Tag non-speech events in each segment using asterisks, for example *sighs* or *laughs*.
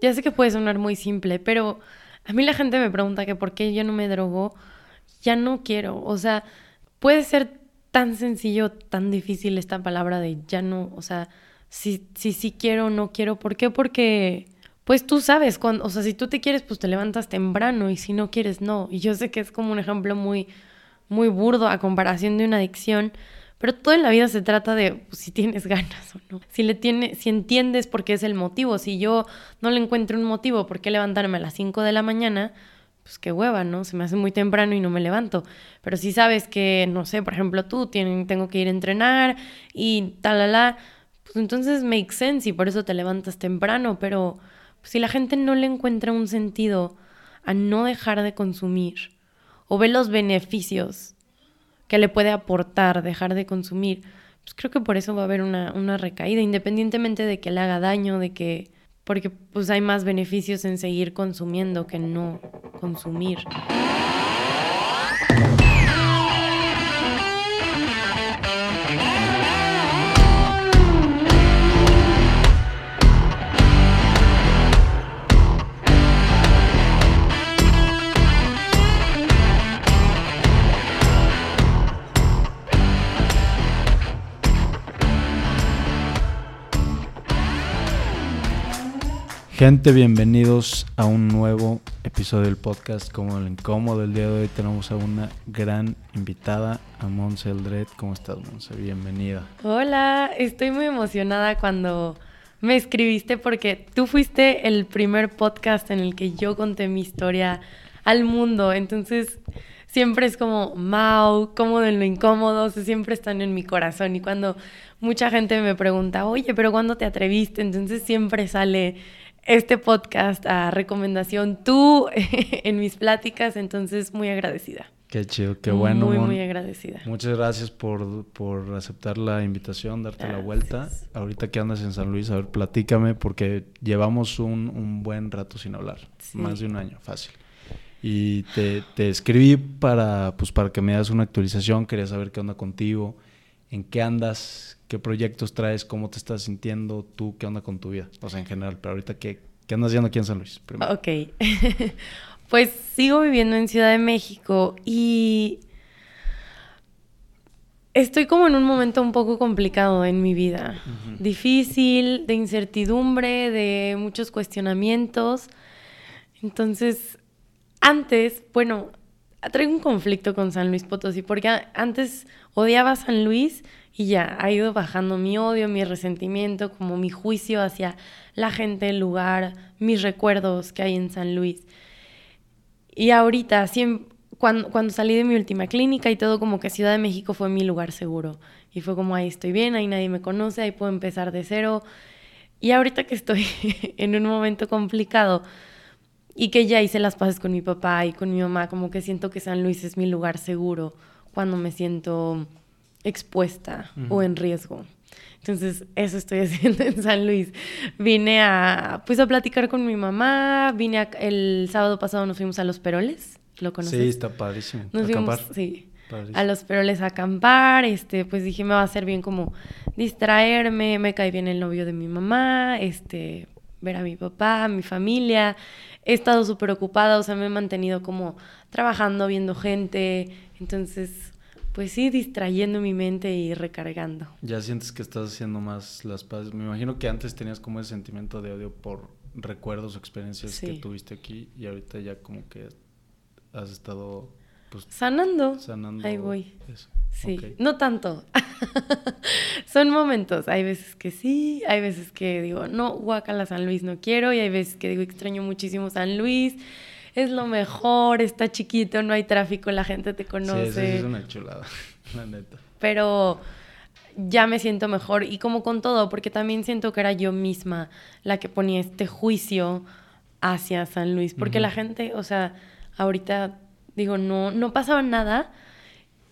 ya sé que puede sonar muy simple, pero a mí la gente me pregunta que por qué yo no me drogo, ya no quiero, o sea, puede ser tan sencillo, tan difícil esta palabra de ya no, o sea, si sí si, quiero o no quiero, ¿por qué? Porque pues tú sabes, cuando, o sea, si tú te quieres, pues te levantas temprano y si no quieres, no. Y yo sé que es como un ejemplo muy, muy burdo a comparación de una adicción, pero todo en la vida se trata de pues, si tienes *laughs* ganas o no. Si le tiene, si entiendes por qué es el motivo. Si yo no le encuentro un motivo por qué levantarme a las 5 de la mañana, pues qué hueva, ¿no? Se me hace muy temprano y no me levanto. Pero si sabes que, no sé, por ejemplo, tú tienen, tengo que ir a entrenar y tal, pues entonces make sense y por eso te levantas temprano, pero si la gente no le encuentra un sentido a no dejar de consumir o ve los beneficios que le puede aportar dejar de consumir, pues creo que por eso va a haber una, una recaída, independientemente de que le haga daño, de que porque pues hay más beneficios en seguir consumiendo que no consumir. Gente, bienvenidos a un nuevo episodio del podcast como el incómodo. El día de hoy tenemos a una gran invitada, a Monse Eldred. ¿Cómo estás, Monse? Bienvenida. Hola, estoy muy emocionada cuando me escribiste porque tú fuiste el primer podcast en el que yo conté mi historia al mundo. Entonces, siempre es como, Mau, cómodo en lo incómodo, siempre están en mi corazón. Y cuando mucha gente me pregunta, oye, pero ¿cuándo te atreviste? Entonces siempre sale este podcast a recomendación tú *laughs* en mis pláticas, entonces muy agradecida. Qué chido, qué bueno. Muy, muy agradecida. Muchas gracias por, por aceptar la invitación, darte la vuelta. Ahorita que andas en San Luis, a ver, platícame, porque llevamos un, un buen rato sin hablar, más de un año, fácil. Y te, te, escribí para, pues, para que me das una actualización, quería saber qué onda contigo, en qué andas, qué proyectos traes, cómo te estás sintiendo tú, qué onda con tu vida, o sea, en general, pero ahorita, ¿qué, qué andas haciendo aquí en San Luis? Ok, *laughs* pues sigo viviendo en Ciudad de México y estoy como en un momento un poco complicado en mi vida, difícil, de incertidumbre, de muchos cuestionamientos. Entonces, antes, bueno, traigo un conflicto con San Luis Potosí, porque antes odiaba a San Luis y ya, ha ido bajando mi odio, mi resentimiento, como mi juicio hacia la gente, el lugar, mis recuerdos que hay en San Luis. Y ahorita, cuando, cuando salí de mi última clínica y todo, como que Ciudad de México fue mi lugar seguro. Y fue como, ahí estoy bien, ahí nadie me conoce, ahí puedo empezar de cero. Y ahorita que estoy *laughs* en un momento complicado y que ya hice las paces con mi papá y con mi mamá, como que siento que San Luis es mi lugar seguro cuando me siento expuesta o en riesgo. Entonces, eso estoy *laughs* haciendo en San Luis. Vine a, pues, a platicar con mi mamá. Vine el sábado pasado nos fuimos a Los Peroles. ¿Lo conoces? Sí, está padrísimo. Nos fuimos, sí, a Los Peroles a acampar. Este, pues dije, me va a hacer bien como distraerme. Me cae bien el novio de mi mamá. Este, ver a mi papá, a mi familia. He estado súper ocupada, o sea, me he mantenido como trabajando, viendo gente. Entonces, pues sí, distrayendo mi mente y recargando. Ya sientes que estás haciendo más las paces. Me imagino que antes tenías como ese sentimiento de odio por recuerdos o experiencias que tuviste aquí y ahorita ya como que has estado pues, sanando. Sanando. Ahí voy. Sí, no tanto. *laughs* Son momentos. Hay veces que sí, hay veces que digo, no, Guacala San Luis no quiero, y hay veces que digo, extraño muchísimo San Luis es lo mejor, está chiquito, no hay tráfico, la gente te conoce. Sí, es una chulada, *laughs* la neta. Pero ya me siento mejor y como con todo, porque también siento que era yo misma la que ponía este juicio hacia San Luis, porque la gente, o sea, ahorita digo, no, no pasaba nada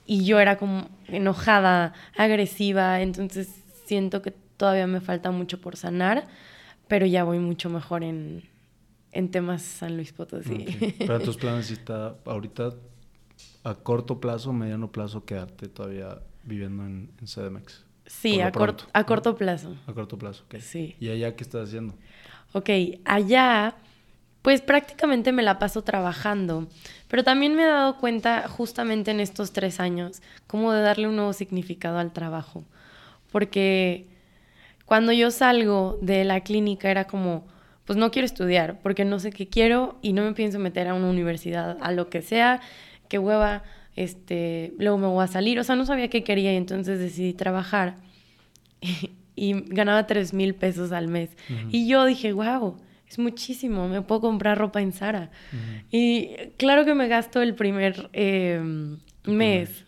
y yo era como enojada, agresiva, entonces siento que todavía me falta mucho por sanar, pero ya voy mucho mejor en, en temas San Luis Potosí. *laughs* Pero tus planes está ahorita a corto plazo, mediano plazo, quedarte todavía viviendo en, en CDMX. Sí, a, corto, a corto plazo. A corto plazo, ok. Sí. ¿Y allá qué estás haciendo? ok, allá pues prácticamente me la paso trabajando, pero también me he dado cuenta justamente en estos tres años como de darle un nuevo significado al trabajo, porque cuando yo salgo de la clínica era como, pues no quiero estudiar, porque no sé qué quiero y no me pienso meter a una universidad, a lo que sea, que hueva, este, luego me voy a salir, o sea, no sabía qué quería y entonces decidí trabajar *laughs* y, ganaba tres mil pesos al mes. Y yo dije, wow, es muchísimo, me puedo comprar ropa en Zara. Y claro que me gasto el primer em, mes.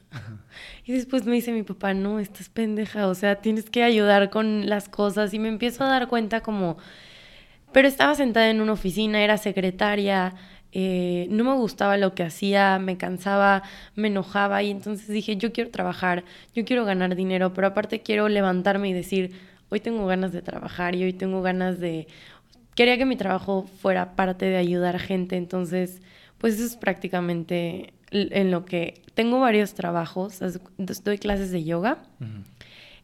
Y después me dice mi papá, no, estás pendeja, o sea, tienes que ayudar con las cosas. Y me empiezo a dar cuenta como, pero estaba sentada en una oficina, era secretaria, eh, no me gustaba lo que hacía, me cansaba, me enojaba y entonces dije, yo quiero trabajar, yo quiero ganar dinero, pero aparte quiero levantarme y decir, hoy tengo ganas de trabajar y hoy tengo ganas de... Quería que mi trabajo fuera parte de ayudar a gente, entonces, pues eso es prácticamente en lo que tengo varios trabajos, doy clases de yoga,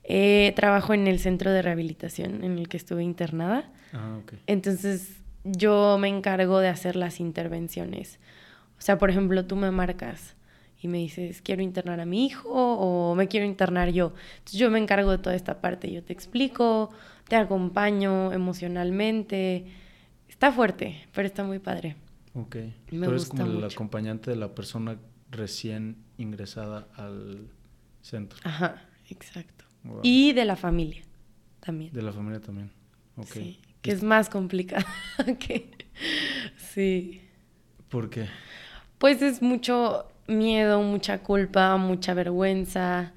eh, trabajo en el centro de rehabilitación en el que estuve internada, ah, entonces yo me encargo de hacer las intervenciones. O sea, por ejemplo, tú me marcas y me dices, quiero internar a mi hijo o me quiero internar yo. Entonces yo me encargo de toda esta parte. Yo te explico, te acompaño emocionalmente. Está fuerte, pero está muy padre. Ok. Me eres como el acompañante de la persona recién ingresada al centro. Ajá, exacto. Y de la familia también. De la familia también. Ok. Sí que es más complicado *laughs* que... Sí. ¿Por qué? Pues es mucho miedo, mucha culpa, mucha vergüenza.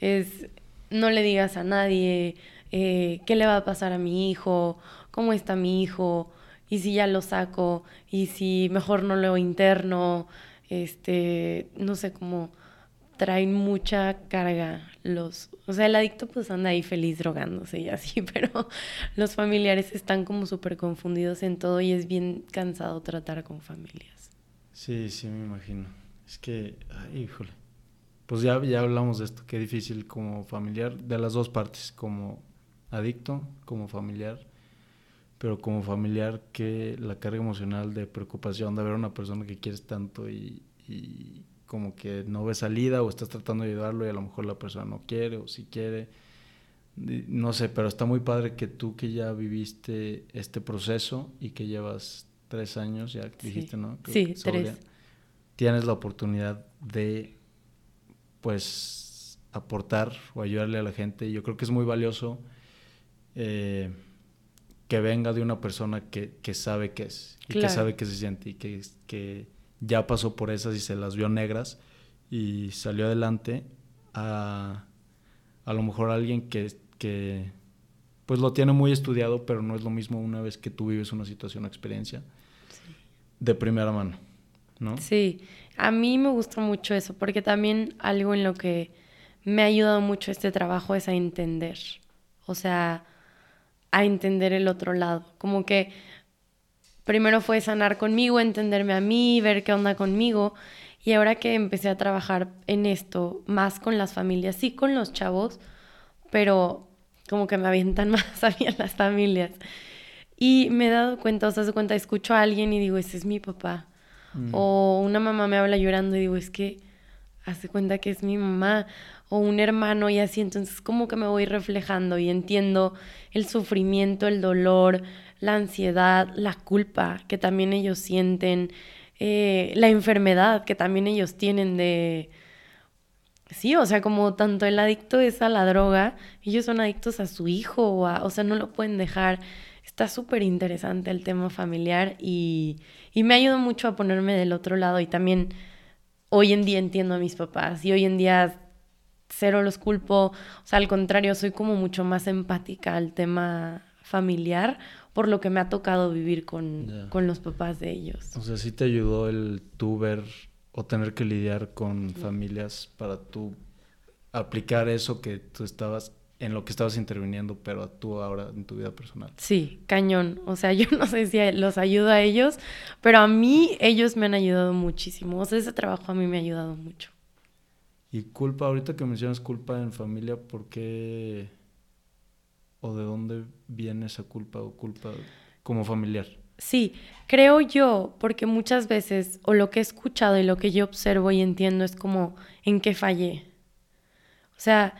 Es no le digas a nadie eh, qué le va a pasar a mi hijo, cómo está mi hijo, y si ya lo saco, y si mejor no lo interno, este, no sé cómo traen mucha carga los, o sea, el adicto pues anda ahí feliz drogándose y así, *laughs* pero los familiares están como súper confundidos en todo y es bien cansado tratar con familias. Sí, sí, me imagino. Es que, ay, híjole. Pues ya, ya hablamos de esto, qué difícil como familiar, de las dos partes, como adicto, como familiar, pero como familiar que la carga emocional de preocupación de ver a una persona que quieres tanto y como que no ves salida o estás tratando de ayudarlo y a lo mejor la persona no quiere o si quiere. No sé, pero está muy padre que tú que ya viviste este proceso y que llevas tres años, ya dijiste, ¿no? sí, tres. Tienes la oportunidad de, pues, aportar o ayudarle a la gente. Yo creo que es muy valioso eh, que venga de una persona que, que sabe qué es y que sabe qué se siente y que, que ya pasó por esas y se las vio negras y salió adelante a a lo mejor alguien que, que pues lo tiene muy estudiado, pero no es lo mismo una vez que tú vives una situación o experiencia de primera mano, ¿no? Sí, a mí me gusta mucho eso, porque también algo en lo que me ha ayudado mucho este trabajo es a entender, o sea, a entender el otro lado, como que primero fue sanar conmigo, entenderme a mí, ver qué onda conmigo. Y ahora que empecé a trabajar en esto, más con las familias, sí con los chavos, pero como que me avientan *laughs* más a mí en las familias. Y me he dado cuenta, o sea, se cuenta, escucho a alguien y digo, ese es mi papá. Mm. O una mamá me habla llorando y digo, es que hace cuenta que es mi mamá. O un hermano y así, entonces como que me voy reflejando y entiendo el sufrimiento, el dolor, la ansiedad, la culpa que también ellos sienten, eh, la enfermedad que también ellos tienen de... Sí, o sea, como tanto el adicto es a la droga, ellos son adictos a su hijo, o, o sea, no lo pueden dejar. Está súper interesante el tema familiar y, y me ayuda mucho a ponerme del otro lado y también hoy en día entiendo a mis papás y hoy en día cero los culpo, o sea, al contrario, soy como mucho más empática al tema familiar por lo que me ha tocado vivir con, con los papás de ellos. O sea, sí te ayudó el tú ver o tener que lidiar con familias para tú aplicar eso que tú estabas en lo que estabas interviniendo, pero tú ahora en tu vida personal. Sí, cañón. O sea, *laughs* yo no sé si los ayuda a ellos, pero a mí ellos me han ayudado muchísimo. O sea, ese trabajo a mí me ha ayudado mucho. Y culpa, ahorita que mencionas culpa en familia, ¿por qué o de dónde viene esa culpa o culpa como familiar. Sí, creo yo, porque muchas veces, o lo que he escuchado y lo que yo observo y entiendo es como en qué fallé. O sea,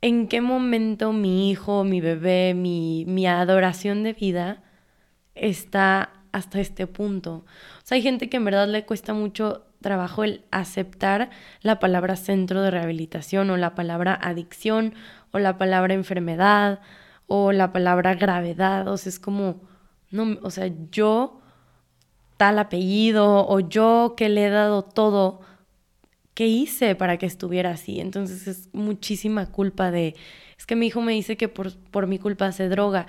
en qué momento mi hijo, mi bebé, mi, mi adoración de vida está hasta este punto. O sea, hay gente que en verdad le cuesta mucho trabajo el aceptar la palabra centro de rehabilitación o la palabra adicción o la palabra enfermedad o la palabra gravedad. O sea, es como, no, o sea, yo tal apellido o yo que le he dado todo, ¿qué hice para que estuviera así? Entonces es muchísima culpa de, es que mi hijo me dice que por, por mi culpa se droga.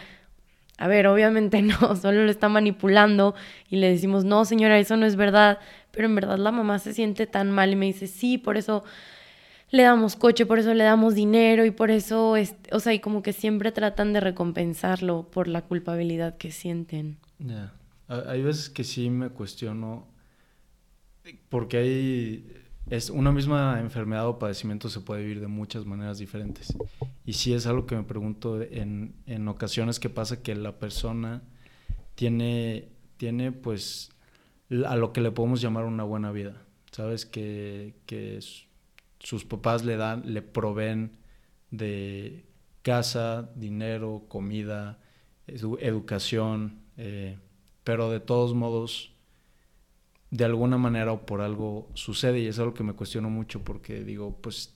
A ver, obviamente *laughs* no, solo lo está manipulando y le decimos, no señora, eso no es verdad, pero en verdad la mamá se siente tan mal y me dice, sí, por eso le damos coche, por eso le damos dinero y por eso, es, o sea, y como que siempre tratan de recompensarlo por la culpabilidad que sienten. Ya, hay veces que sí me cuestiono, porque hay, es una misma enfermedad o padecimiento se puede vivir de muchas maneras diferentes. Y sí es algo que me pregunto en, en ocasiones que pasa que la persona tiene, tiene pues a lo que le podemos llamar una buena vida. Sabes que, que sus papás le dan, le proveen de casa, dinero, comida, educación, eh, pero de todos modos, de alguna manera o por algo sucede y es algo que me cuestiono mucho porque digo, pues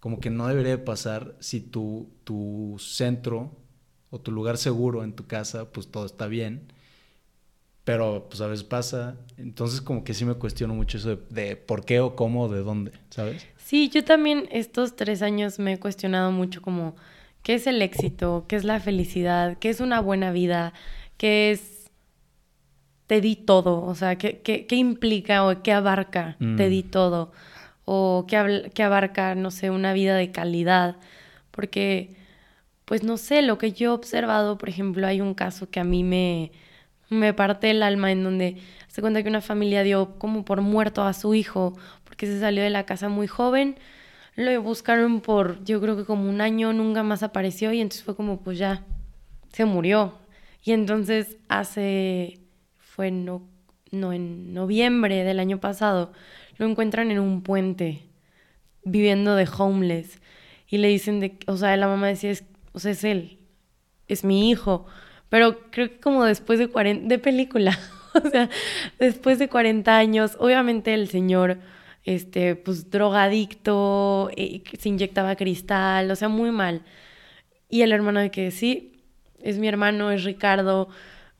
como que no debería pasar si tu, tu centro o tu lugar seguro en tu casa, pues todo está bien pero pues a veces pasa. Entonces como que sí me cuestiono mucho eso de, por qué o cómo, de dónde, ¿sabes? Sí, yo también estos tres años me he cuestionado mucho como qué es el éxito, qué es la felicidad, qué es una buena vida, qué es te di todo, o sea, qué, qué, qué implica o qué abarca te mm. di todo, o qué, qué abarca, no sé, una vida de calidad, porque, pues no sé, lo que yo he observado, por ejemplo, hay un caso que a mí me me parte el alma en donde se cuenta que una familia dio como por muerto a su hijo porque se salió de la casa muy joven. Lo buscaron por, yo creo que como un año, nunca más apareció y entonces fue como, pues ya, se murió. Y entonces hace, fue no, no en noviembre del año pasado, lo encuentran en un puente, viviendo de homeless. Y le dicen, de, o sea, la mamá decía, o sea, es él, es mi hijo pero creo que como después de 40, de película, *laughs* o sea, después de 40 años, obviamente el señor, este, pues drogadicto, eh, se inyectaba cristal, o sea, muy mal. Y el hermano de que sí, es mi hermano, es Ricardo.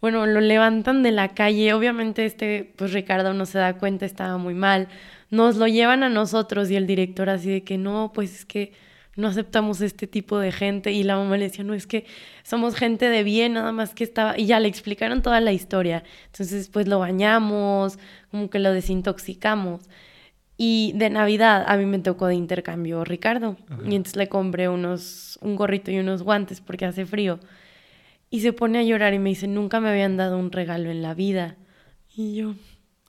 Bueno, lo levantan de la calle, obviamente este, pues Ricardo no se da cuenta, estaba muy mal. Nos lo llevan a nosotros y el director así de que no, pues es que no aceptamos este tipo de gente. Y la mamá le decía, no, es que somos gente de bien, nada más que estaba. Y ya le explicaron toda la historia. Entonces, pues lo bañamos, como que lo desintoxicamos. Y de Navidad a mí me tocó de intercambio Ricardo. Y entonces le compré unos, un gorrito y unos guantes porque hace frío. Y se pone a llorar y me dice, nunca me habían dado un regalo en la vida. Y yo,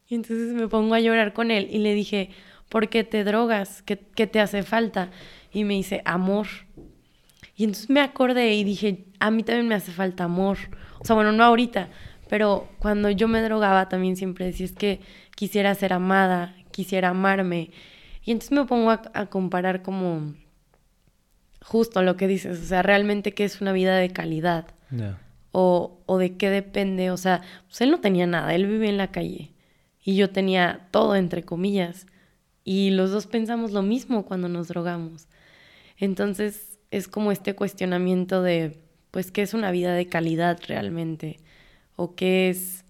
y entonces me pongo a llorar con él y le dije, ¿por qué te drogas? ¿Qué, qué te hace falta? y me dice, amor. Y entonces me acordé y dije, a mí también me hace falta amor. O sea, bueno, no ahorita, pero cuando yo me drogaba también siempre decía, es que quisiera ser amada, quisiera amarme. Y entonces me pongo a, comparar como justo lo que dices, o sea, realmente qué es una vida de calidad. O, o de qué depende, o sea, pues él no tenía nada, él vivía en la calle y yo tenía todo, entre comillas. Y los dos pensamos lo mismo cuando nos drogamos. Entonces es como este cuestionamiento de, pues, ¿qué es una vida de calidad realmente? O qué es,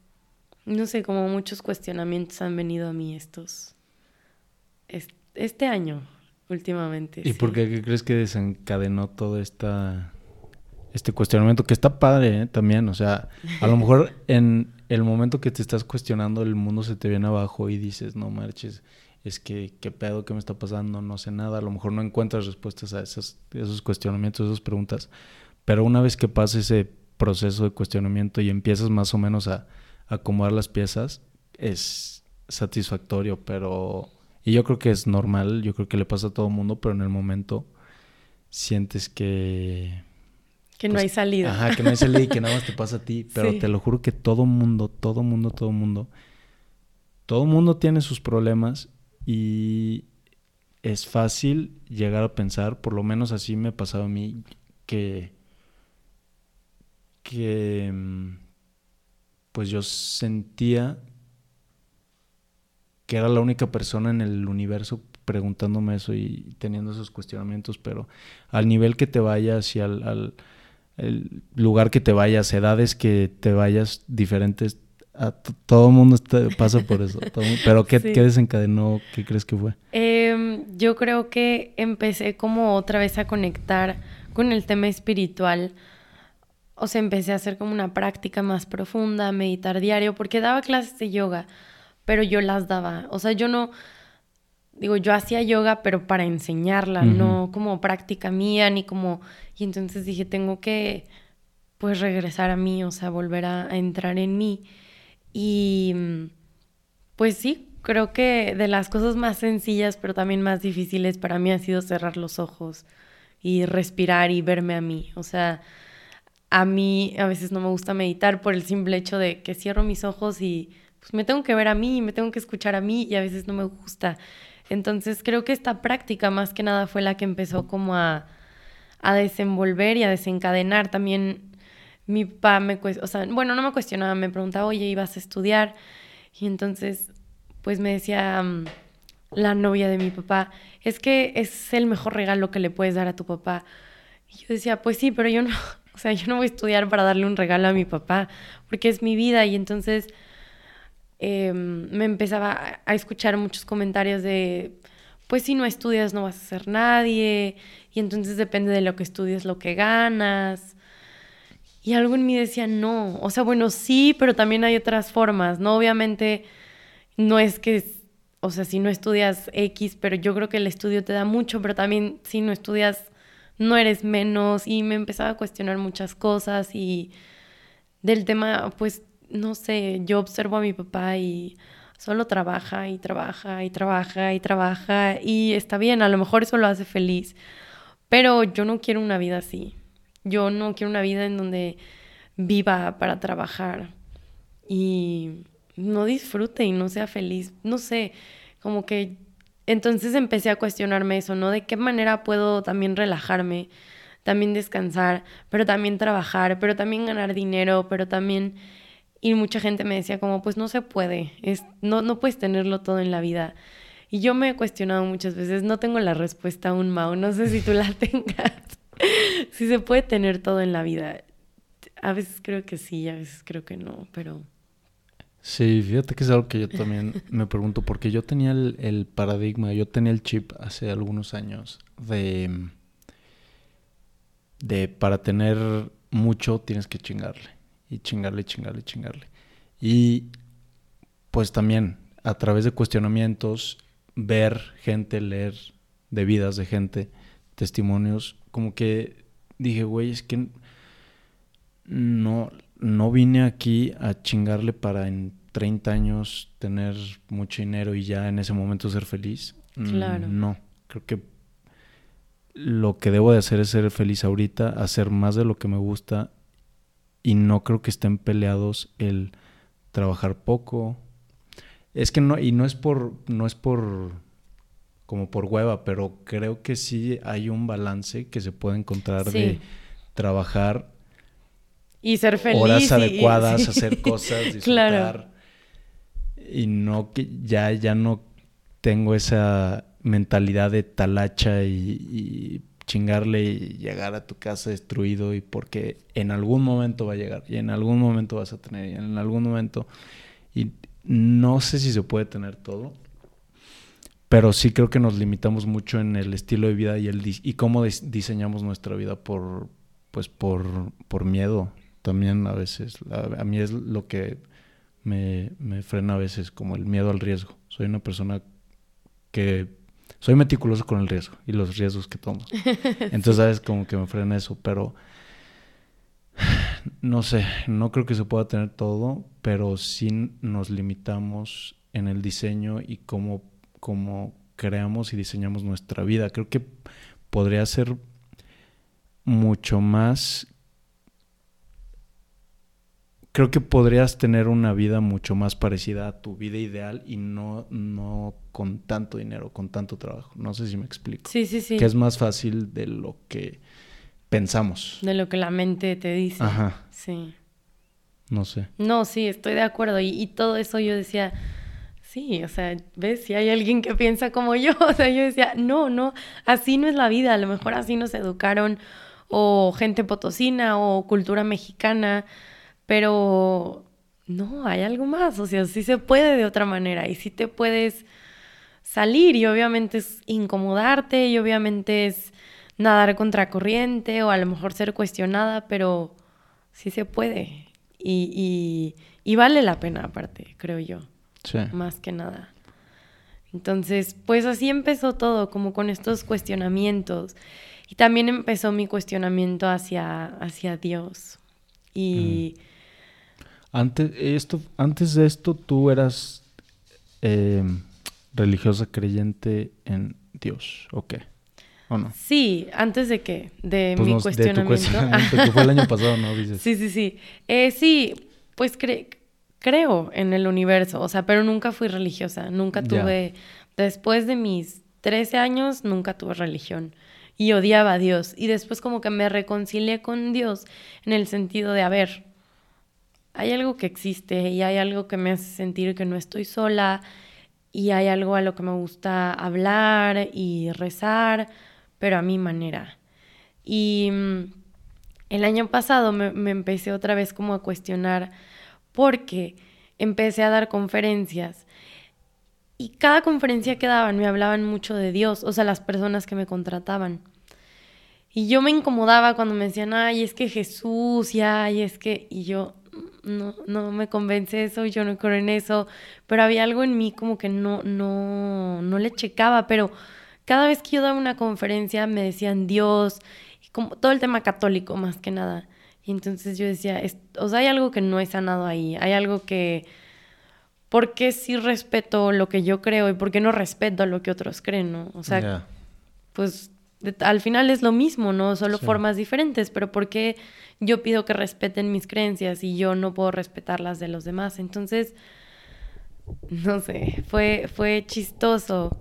no sé, como muchos cuestionamientos han venido a mí estos, este año últimamente. ¿Y por qué, crees que desencadenó todo esta, este cuestionamiento? Que está padre ¿eh? también, o sea, a lo *laughs* mejor en el momento que te estás cuestionando el mundo se te viene abajo y dices, no marches es que, ¿qué pedo? ¿Qué me está pasando? No sé nada. A lo mejor no encuentras respuestas a esos, esos cuestionamientos, esas preguntas. Pero una vez que pasa ese proceso de cuestionamiento y empiezas más o menos a, acomodar las piezas, es satisfactorio, pero... Y yo creo que es normal, yo creo que le pasa a todo el mundo, pero en el momento sientes que... Que no hay salida. Ajá, que no hay salida y que *laughs* nada más te pasa a ti. Pero te lo juro que todo mundo, todo mundo, todo mundo, todo mundo tiene sus problemas y es fácil llegar a pensar, por lo menos así me pasaba a mí, que, que mm, pues yo sentía que era la única persona en el universo preguntándome eso y teniendo esos cuestionamientos, pero al nivel que te vayas y al, lugar que te vayas, edades que te vayas diferentes, a todo el mundo pasa por eso. pero ¿qué, ¿qué, desencadenó? ¿Qué crees que fue? Em, yo creo que empecé como otra vez a conectar con el tema espiritual. O sea, empecé a hacer como una práctica más profunda, meditar diario, porque daba clases de yoga pero yo las daba. O sea, yo no, digo, yo hacía yoga, pero para enseñarla, no como práctica mía, ni como... Y entonces dije, tengo que, pues, regresar a mí, o sea, volver a, entrar en mí. Y, pues sí, creo que de las cosas más sencillas, pero también más difíciles para mí ha sido cerrar los ojos y respirar y verme a mí. O sea, a mí a veces no me gusta meditar por el simple hecho de que cierro mis ojos y pues me tengo que ver a mí, me tengo que escuchar a mí y a veces no me gusta. Entonces creo que esta práctica más que nada fue la que empezó como a, a desenvolver y a desencadenar. También mi papá me, o sea, bueno, no me cuestionaba, me preguntaba, oye, ¿ibas a estudiar? Y entonces, pues me decía mm, la novia de mi papá, es que es el mejor regalo que le puedes dar a tu papá. Y yo decía, pues sí, pero yo no, *laughs* o sea, yo no voy a estudiar para darle un regalo a mi papá, porque es mi vida y entonces Em, me empezaba a escuchar muchos comentarios de, pues si no estudias no vas a ser nadie, y entonces depende de lo que estudies lo que ganas. Y algo en mí decía, no, o sea, bueno, sí, pero también hay otras formas, ¿no? Obviamente no es que, o sea, si no estudias X, pero yo creo que el estudio te da mucho, pero también si no estudias no eres menos y me empezaba a cuestionar muchas cosas y del tema, pues no sé, yo observo a mi papá y solo trabaja y trabaja y trabaja y trabaja y está bien, a lo mejor eso lo hace feliz, pero yo no quiero una vida así. Yo no quiero una vida en donde viva para trabajar y no disfrute y no sea feliz. No sé, como que entonces empecé a cuestionarme eso, ¿no? De qué manera puedo también relajarme, también descansar, pero también trabajar, pero también ganar dinero, pero también y mucha gente me decía como, pues no se puede, es, no, no puedes tenerlo todo en la vida. Y yo me he cuestionado muchas veces, no tengo la respuesta aún, Mao, no sé si tú la *laughs* tengas. si se puede tener todo en la vida. A veces creo que sí, a veces creo que no, pero... Sí, fíjate que es algo que yo también me pregunto, porque yo tenía el, el paradigma, yo tenía el chip hace algunos años de, de para tener mucho tienes que chingarle y chingarle, chingarle, chingarle. Y pues también a través de cuestionamientos, ver gente, leer de vidas de gente, testimonios, como que dije, güey, es que no, no vine aquí a chingarle para en 30 años tener mucho dinero y ya en ese momento ser feliz. Claro. No, creo que lo que debo de hacer es ser feliz ahorita, hacer más de lo que me gusta y no creo que estén peleados el trabajar poco. Es que no, y no es por, no es por, como por hueva, pero creo que sí hay un balance que se puede encontrar de trabajar y ser feliz. Horas adecuadas, *laughs* hacer cosas, disfrutar. Y no que ya, ya no tengo esa mentalidad de talacha y chingarle y llegar a tu casa destruido y porque en algún momento va a llegar y en algún momento vas a tener y en algún momento y no sé si se puede tener todo pero sí creo que nos limitamos mucho en el estilo de vida y el y cómo diseñamos nuestra vida por pues por, por miedo. También a veces a, mí es lo que me, me frena a veces como el miedo al riesgo. Soy una persona que soy meticuloso con el riesgo y los riesgos que tomo. *laughs* Entonces, ¿sabes? Como que me frena eso, pero *sighs* no sé, no creo que se pueda tener todo, pero sí nos limitamos en el diseño y cómo, cómo creamos y diseñamos nuestra vida. Creo que podría ser mucho más creo que podrías tener una vida mucho más parecida a tu vida ideal y no, no con tanto dinero, con tanto trabajo. No sé si me explico. Sí, sí, sí. Que es más fácil de lo que pensamos. De lo que la mente te dice. Ajá. Sí. No sé. No, sí, estoy de acuerdo. Y, y todo eso yo decía, sí, o sea, ves, si hay alguien que piensa como yo, *laughs* o sea, yo decía, no, no, así no es la vida, a lo mejor así nos educaron, o gente potosina, o cultura mexicana, pero no, hay algo más, o sea, sí se puede de otra manera, y sí te puedes salir, y obviamente es incomodarte, y obviamente es nadar contra corriente, o a lo mejor ser cuestionada, pero sí se puede, y, y, y vale la pena aparte, creo yo. Sí. Más que nada. Entonces, pues así empezó todo, como con estos cuestionamientos. Y también empezó mi cuestionamiento hacia, hacia Dios. Y... Antes, esto, antes de esto, tú eras eh, religiosa creyente en Dios, ¿o qué? ¿O no? Sí, antes de qué? De Pues mi no, de tu cuestionamiento. cuestionamiento, *laughs* que fue el año pasado, ¿no? Dices. Sí, sí, sí. Eh, sí, pues cre- creo en el universo, o sea, pero nunca fui religiosa, nunca tuve, después de mis 13 años, nunca tuve religión y odiaba a Dios. Y después como que me reconcilié con Dios en el sentido de, a ver, hay algo que existe y hay algo que me hace sentir que no estoy sola y hay algo a lo que me gusta hablar y rezar, pero a mi manera. Y mm, el año pasado me, empecé otra vez como a cuestionar porque empecé a dar conferencias y cada conferencia que daban me hablaban mucho de Dios, o sea, las personas que me contrataban. Y yo me incomodaba cuando me decían, ay, es que Jesús, y ay, es que, y yo, no, no me convence eso, yo no creo en eso, pero había algo en mí como que no, no, no le checaba, pero cada vez que yo daba una conferencia me decían Dios, y como todo el tema católico más que nada. Y entonces yo decía, es- o sea, hay algo que no he sanado ahí, hay algo que, ¿por qué sí respeto lo que yo creo y por qué no respeto lo que otros creen, no? O sea, pues de- al final es lo mismo, ¿no? Solo Sí. formas diferentes, pero ¿por qué yo pido que respeten mis creencias y yo no puedo respetar las de los demás? Entonces, no sé, fue, fue chistoso.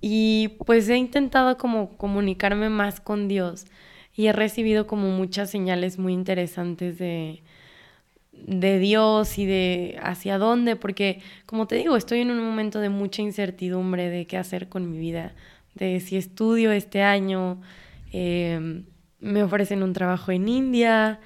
Y pues he intentado como comunicarme más con Dios y he recibido como muchas señales muy interesantes de, de Dios y de hacia dónde, porque como te digo, estoy en un momento de mucha incertidumbre de qué hacer con mi vida, de si estudio este año, eh, me ofrecen un trabajo en India,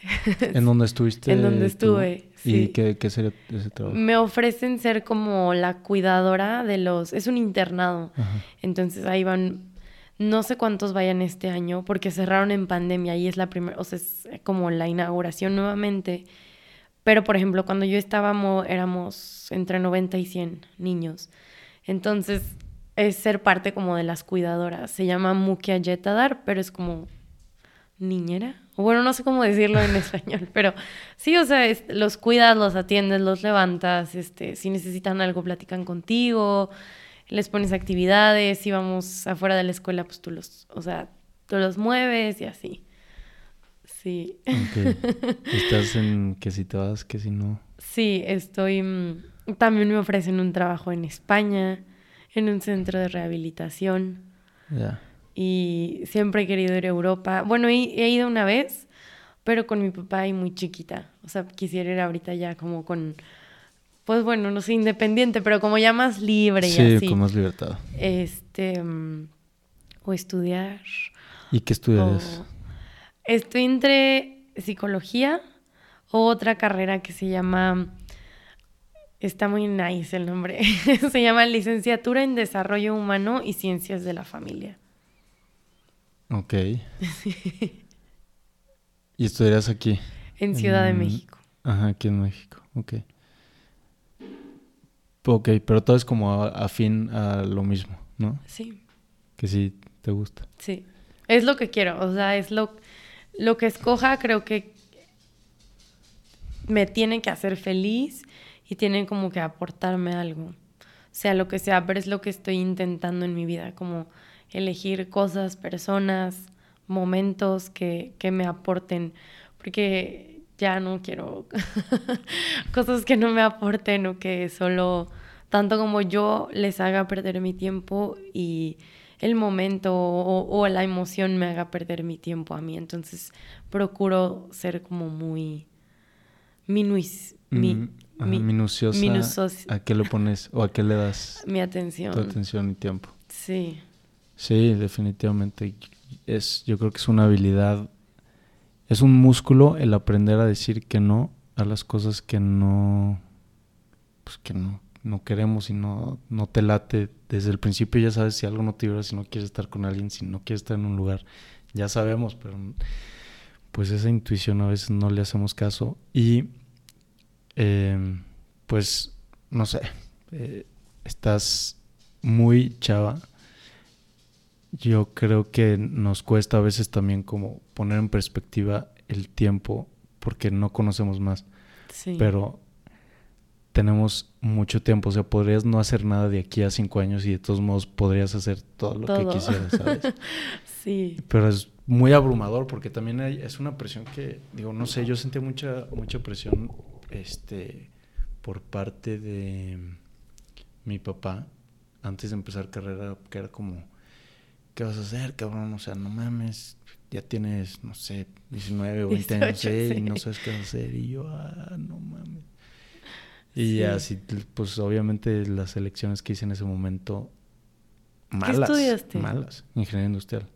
*laughs* ¿En dónde estuviste? En donde tú? estuve, ¿Y qué, qué sería ese trabajo? me ofrecen ser como la cuidadora de los, es un internado, Ajá. entonces ahí van, no sé cuántos vayan este año, porque cerraron en pandemia y es la primera, o sea, es como la inauguración nuevamente. Pero, por ejemplo, cuando yo estábamos, éramos entre 90 y 100 niños. Entonces, es ser parte como de las cuidadoras. Se llama Mukia Yetadar, pero es como niñera. Bueno, no sé cómo decirlo en *laughs* español, pero sí, o sea, es- los cuidas, los atiendes, los levantas, este, si necesitan algo, platican contigo, les pones actividades, si vamos afuera de la escuela, pues tú los, o sea, tú los mueves y así. Sí. Estás en que si te vas, que si no. Sí, estoy. mm, También me ofrecen un trabajo en España, en un centro de rehabilitación. Ya. Y siempre he querido ir a Europa. Bueno, he, he ido una vez, pero con mi papá y muy chiquita. O sea, quisiera ir ahorita ya como con. Pues bueno, no sé, independiente, pero como ya más libre y Sí, así. con más libertad. Este. mm, O estudiar. ¿Y qué estudias? Estoy entre psicología o otra carrera que se llama. Está muy nice el nombre. *laughs* se llama Licenciatura en Desarrollo Humano y Ciencias de la Familia. Ok. ¿Y estudiarás aquí? En Ciudad de México. Ajá, aquí en México. Ok. Ok, pero todo es como a- afín a lo mismo, ¿no? Sí, Que sí te gusta. sí. Es lo que quiero. O sea, es lo, lo que escoja, creo que me tiene que hacer feliz y tiene como que aportarme algo. Sea lo que sea, pero es lo que estoy intentando en mi vida, como elegir cosas, personas, momentos que, que me aporten. Porque ya no quiero *laughs* cosas que no me aporten o que solo tanto como yo les haga perder mi tiempo y el momento o, la emoción me haga perder mi tiempo a mí. Entonces procuro ser como muy minuis, minuciosa. ¿A qué le pones o a qué le das? *laughs* Mi atención. Tu atención y tiempo. Sí. Sí, definitivamente. Es, yo creo que es una habilidad, es un músculo el aprender a decir que no a las cosas que no, pues que no, no queremos y no, no te late. Desde el principio ya sabes si algo no te vibra, si no quieres estar con alguien, si no quieres estar en un lugar. Ya sabemos, pero pues esa intuición a veces no le hacemos caso. Y em, pues, no sé, eh, estás muy chava. Yo creo que nos cuesta a veces también como poner en perspectiva el tiempo porque no conocemos más. Sí. Pero tenemos mucho tiempo. O sea, podrías no hacer nada de aquí a cinco años y de todos modos podrías hacer todo lo que quisieras, ¿sabes? *laughs* sí. Pero es muy abrumador porque también hay, es una presión que, digo, no sé, yo sentí mucha, mucha presión este, por parte de mi papá antes de empezar carrera, que era como, ¿qué vas a hacer, cabrón? O sea, no mames, ya tienes, no sé, 19 o 20 años y no sabes qué vas a hacer. Y yo, ah, no mames. Y así, pues obviamente las elecciones que hice en ese momento, malas. ¿Qué estudiaste? Malas, ingeniería industrial.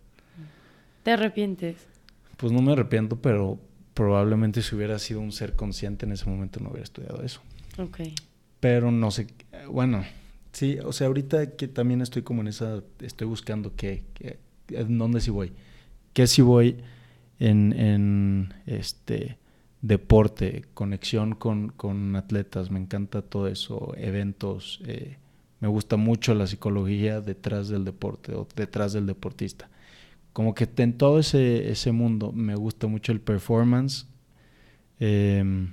¿Te arrepientes? Pues no me arrepiento, pero probablemente si hubiera sido un ser consciente en ese momento no hubiera estudiado eso. Ok. Pero no sé, bueno, sí, o sea, ahorita que también estoy como en esa, estoy buscando qué, qué en dónde sí voy. ¿Qué si voy en, en este deporte, conexión con, atletas, me encanta todo eso, eventos, eh, me gusta mucho la psicología detrás del deporte o detrás del deportista. Como que en todo ese, ese mundo me gusta mucho el performance, eh,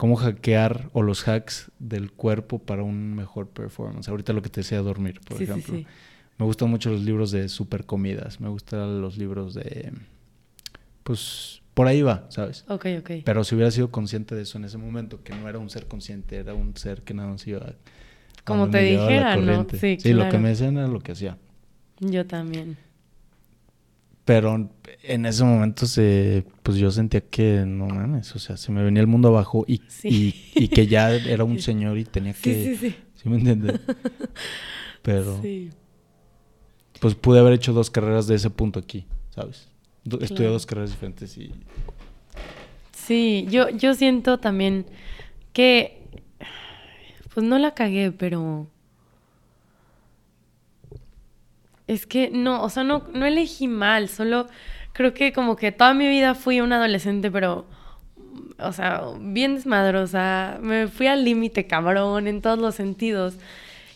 cómo hackear o los hacks del cuerpo para un mejor performance. Ahorita lo que te decía dormir, por ejemplo. Me gustan mucho los libros de super comidas, me gustan los libros de, pues, por ahí va, ¿sabes? Ok, ok. Pero si hubiera sido consciente de eso en ese momento, que no era un ser consciente, era un ser que nada más iba... Como te dijera, ¿no? Sí, sí lo que me decían era lo que hacía. Yo también. Pero en ese momento se, pues yo sentía que no mames, o sea, se me venía el mundo abajo y, y, que ya *laughs* era un señor y tenía que... Sí, sí, sí. ¿Sí me entiendes? *laughs* Pero... Sí. Pues pude haber hecho dos carreras de ese punto aquí, ¿sabes? Estudié dos carreras diferentes y... Sí, yo, yo siento también que, pues no la cagué, pero... Es que no, o sea, no, no elegí mal, solo creo que como que toda mi vida fui una adolescente, pero, o sea, bien desmadrosa, me fui al límite, cabrón, en todos los sentidos.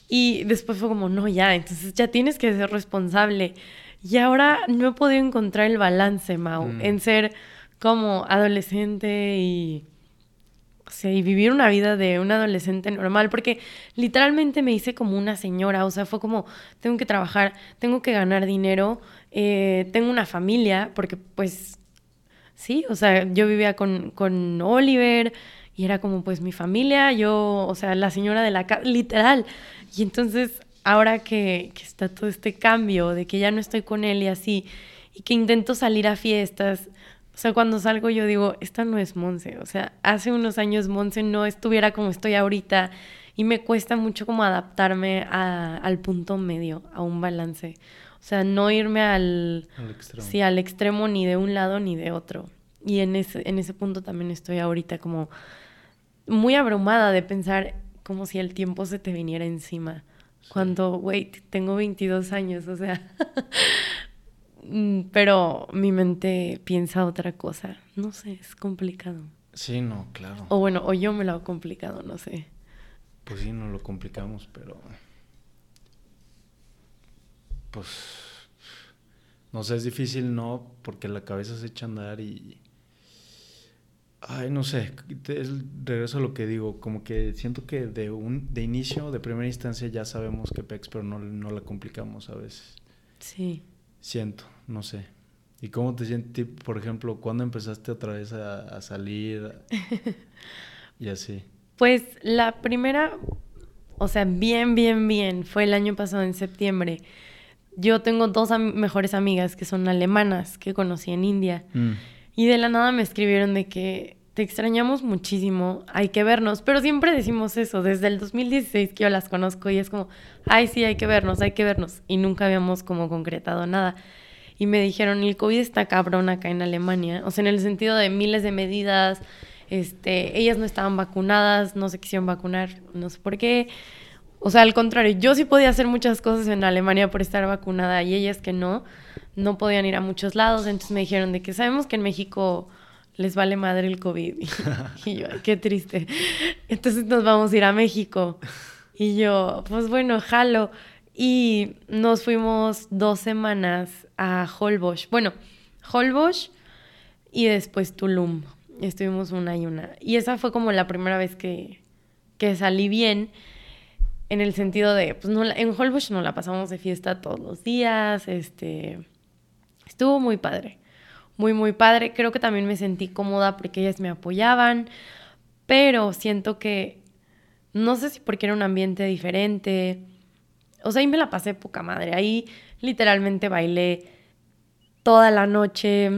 Y después fue como, no, ya, entonces ya tienes que ser responsable. Y ahora no he podido encontrar el balance, Mau, mm. en ser como adolescente y, y vivir una vida de un adolescente normal, porque literalmente me hice como una señora, o sea, fue como, tengo que trabajar, tengo que ganar dinero, eh, tengo una familia, porque pues, sí, o sea, yo vivía con, con Oliver y era como pues mi familia, yo, o sea, la señora de la casa, literal. Y entonces ahora que, está todo este cambio, de que ya no estoy con él y así, y que intento salir a fiestas, o sea, cuando salgo yo digo, esta no es Monse, o sea, hace unos años Monse no estuviera como estoy ahorita y me cuesta mucho como adaptarme al punto medio, a un balance. O sea, no irme al, extremo. Sí, al extremo ni de un lado ni de otro. Y en ese, en ese punto también estoy ahorita como muy abrumada de pensar como si el tiempo se te viniera encima. Cuando, wait, tengo 22 años, o sea. *laughs* Mm, pero mi mente piensa otra cosa. No sé, es complicado. Sí, no, claro. O bueno, o yo me lo he complicado, no sé. Pues sí, no lo complicamos, pero. Pues. No sé, es difícil, no, porque la cabeza se echa a andar y Ay, no sé, regreso a lo que digo, como que siento que de un de inicio, de primera instancia ya sabemos que PEX, pero no, no la complicamos a veces. Sí. Siento, no sé. ¿Y cómo te sientes, por ejemplo, cuando empezaste otra vez a, salir *laughs* y así? Pues la primera, o sea, bien, bien, bien, fue el año pasado en septiembre. Yo tengo dos mejores amigas que son alemanas que conocí en India. Mm. Y de la nada me escribieron de que te extrañamos muchísimo, hay que vernos. Pero siempre decimos eso, desde el 2016 que yo las conozco y es como, ay, sí, hay que vernos, hay que vernos. Y nunca habíamos como concretado nada. Y me dijeron, el COVID está cabrón acá en Alemania. O sea, en el sentido de miles de medidas, este, ellas no estaban vacunadas, no se quisieron vacunar, no sé por qué. O sea, al contrario, yo sí podía hacer muchas cosas en Alemania por estar vacunada y ellas que no, no podían ir a muchos lados. Entonces me dijeron de que sabemos que en México les vale madre el COVID. *laughs* y yo, qué triste. Entonces nos vamos a ir a México. Y yo, pues bueno, jalo. Y nos fuimos dos semanas a Holbox. Bueno, Holbox y después Tulum. Estuvimos una y una. Y esa fue como la primera vez que, que salí bien. En el sentido de, pues no, en Holbox no la pasamos de fiesta todos los días. Este, estuvo muy padre. Muy, muy padre. Creo que también me sentí cómoda porque ellas me apoyaban. Pero siento que, no sé si porque era un ambiente diferente. O sea, ahí me la pasé poca madre. Ahí literalmente bailé toda la noche.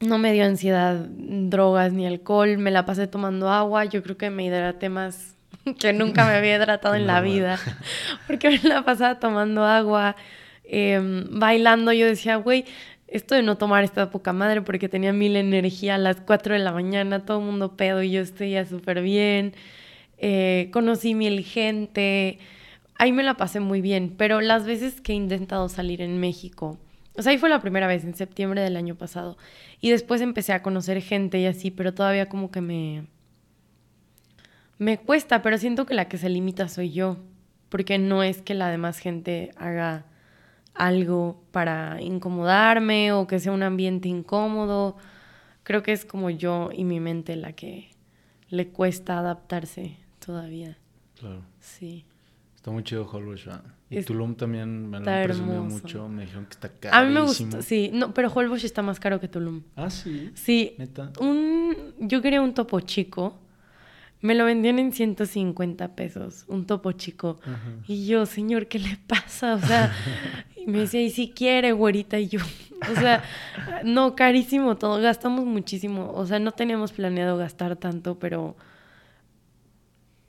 No me dio ansiedad, drogas ni alcohol, me la pasé tomando agua, yo creo que me hidraté más *laughs* que nunca me había hidratado en *laughs* la vida, *laughs* porque me la pasaba tomando agua, em, bailando, yo decía, güey, esto de no tomar esta poca madre porque tenía mil energía a las 4 de la mañana, todo el mundo pedo y yo estoy ya súper bien, eh, conocí mil gente, ahí me la pasé muy bien, pero las veces que he intentado salir en México, o sea, ahí fue la primera vez, en septiembre del año pasado. Y después empecé a conocer gente y así, pero todavía como que me... Me cuesta, pero siento que la que se limita soy yo. Porque no es que la demás gente haga algo para incomodarme o que sea un ambiente incómodo. Creo que es como yo y mi mente la que le cuesta adaptarse todavía. Claro. Sí. Está muy chido Holbox, Y Tulum también me lo han presumido mucho. Me dijeron que está carísimo. A mí me gusta, sí. No, pero Holbox está más caro que Tulum. Ah, sí. Sí. Neta. Un, yo quería un topo chico. Me lo vendían en 150 pesos, un topo chico. Y yo, señor, ¿qué le pasa? O sea, *laughs* y me decía, y si quiere, güerita, y yo, o sea, no, carísimo todo, gastamos muchísimo. O sea, no teníamos planeado gastar tanto, pero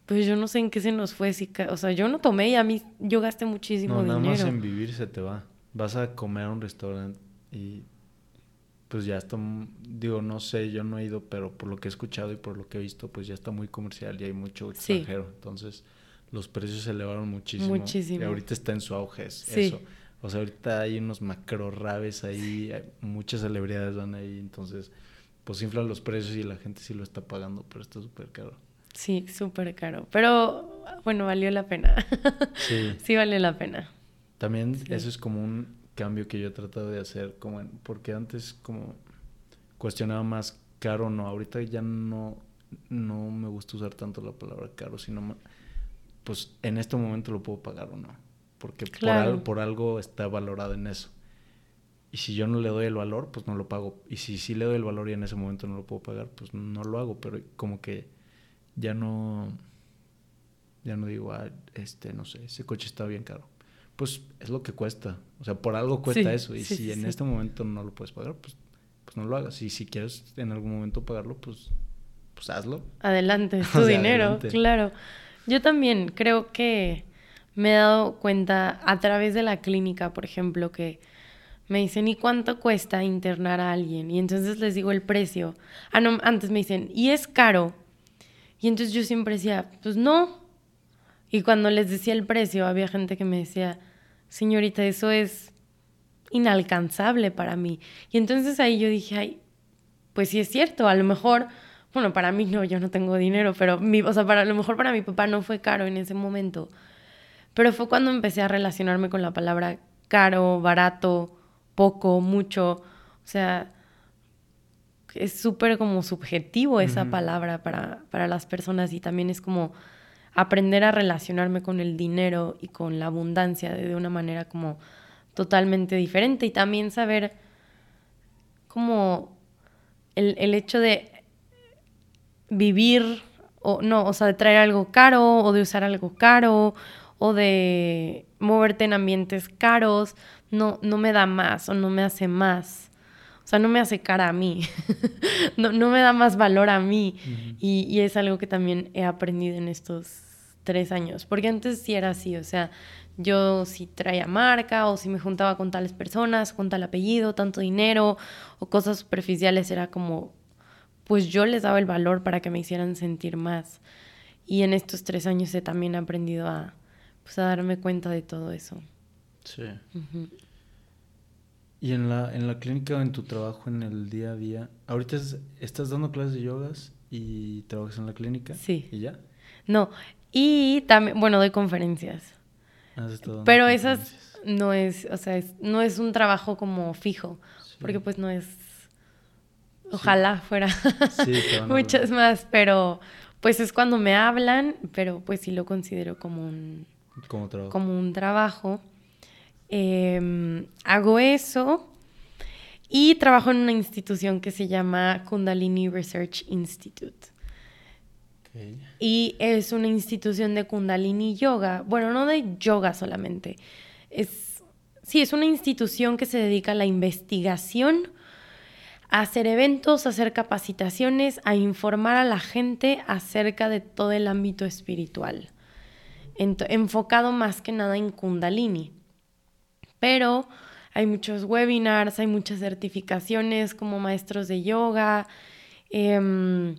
pues yo no sé en qué se nos fue. Si, o sea, yo no tomé y a mí yo gasté muchísimo no, dinero. Nada más en vivir se te va. Vas a comer a un restaurante y pues ya está, digo, no sé, yo no he ido, pero por lo que he escuchado y por lo que he visto, pues ya está muy comercial y hay mucho extranjero. Entonces, los precios se elevaron muchísimo. Muchísimo. Y ahorita está en su auge eso. O sea, ahorita hay unos macro rabes ahí, muchas celebridades van ahí, entonces, pues inflan los precios y la gente sí lo está pagando, pero está súper caro. Sí, súper caro. Pero bueno, valió la pena. *laughs* Sí. sí valió la pena. También eso es como un cambio que yo he tratado de hacer, como porque antes como cuestionaba más caro o no. Ahorita ya no, no me gusta usar tanto la palabra caro, sino pues en este momento lo puedo pagar o no. Porque por, por algo está valorado en eso. Y si yo no le doy el valor, pues no lo pago. Y si sí le doy el valor y en ese momento no lo puedo pagar, pues no lo hago. Pero como que ya no, ya no digo, ah, este, no sé, ese coche está bien caro. Pues es lo que cuesta. O sea, por algo cuesta eso. Y si en este momento no lo puedes pagar, pues, pues no lo hagas. Y si quieres en algún momento pagarlo, pues, pues hazlo. Adelante, *laughs* es tu dinero, claro. Yo también creo que me he dado cuenta a través de la clínica, por ejemplo, que me dicen, ¿y cuánto cuesta internar a alguien? Y entonces les digo el precio. Ah, no, antes me dicen, ¿y es caro? Y entonces yo siempre decía, pues no. Y cuando les decía el precio, había gente que me decía, señorita, eso es inalcanzable para mí. Y entonces ahí yo dije, ay, pues sí es cierto, a lo mejor, bueno, para mí no, yo no tengo dinero, pero mi, o sea, para, a lo mejor para mi papá no fue caro en ese momento. Pero fue cuando empecé a relacionarme con la palabra caro, barato, poco, mucho. O sea, es súper como subjetivo esa palabra para, para las personas y también es como aprender a relacionarme con el dinero y con la abundancia de, una manera como totalmente diferente y también saber como el, el hecho de vivir, o no, o sea, de traer algo caro, o de usar algo caro, o de moverte en ambientes caros, no, no me da más o no me hace más. O sea, no me hace cara a mí, *laughs* no, no, me da más valor a mí. y, y, es algo que también he aprendido en estos tres años, porque antes sí era así, o sea, yo si traía marca o si me juntaba con tales personas, con tal apellido, tanto dinero o cosas superficiales, era como, pues yo les daba el valor para que me hicieran sentir más. Y en estos tres años he también aprendido a, pues, a darme cuenta de todo eso. Sí. Y en la, en la clínica o en tu trabajo en el día a día, ahorita estás dando clases de yogas y trabajas en la clínica. Sí. ¿Y ya? No, y también, bueno, doy conferencias. Pero esas no es, o sea, no es un trabajo como fijo, porque pues no es, ojalá fuera *laughs* muchas más, pero pues es cuando me hablan, pero pues sí lo considero como un, trabajo. Como un trabajo. Em, hago eso y trabajo en una institución que se llama Kundalini Research Institute. Y es una institución de Kundalini Yoga. Bueno, no de yoga solamente. Es, sí, es una institución que se dedica a la investigación, a hacer eventos, a hacer capacitaciones, a informar a la gente acerca de todo el ámbito espiritual. enfocado más que nada en Kundalini. Pero hay muchos webinars, hay muchas certificaciones como maestros de yoga. Eh,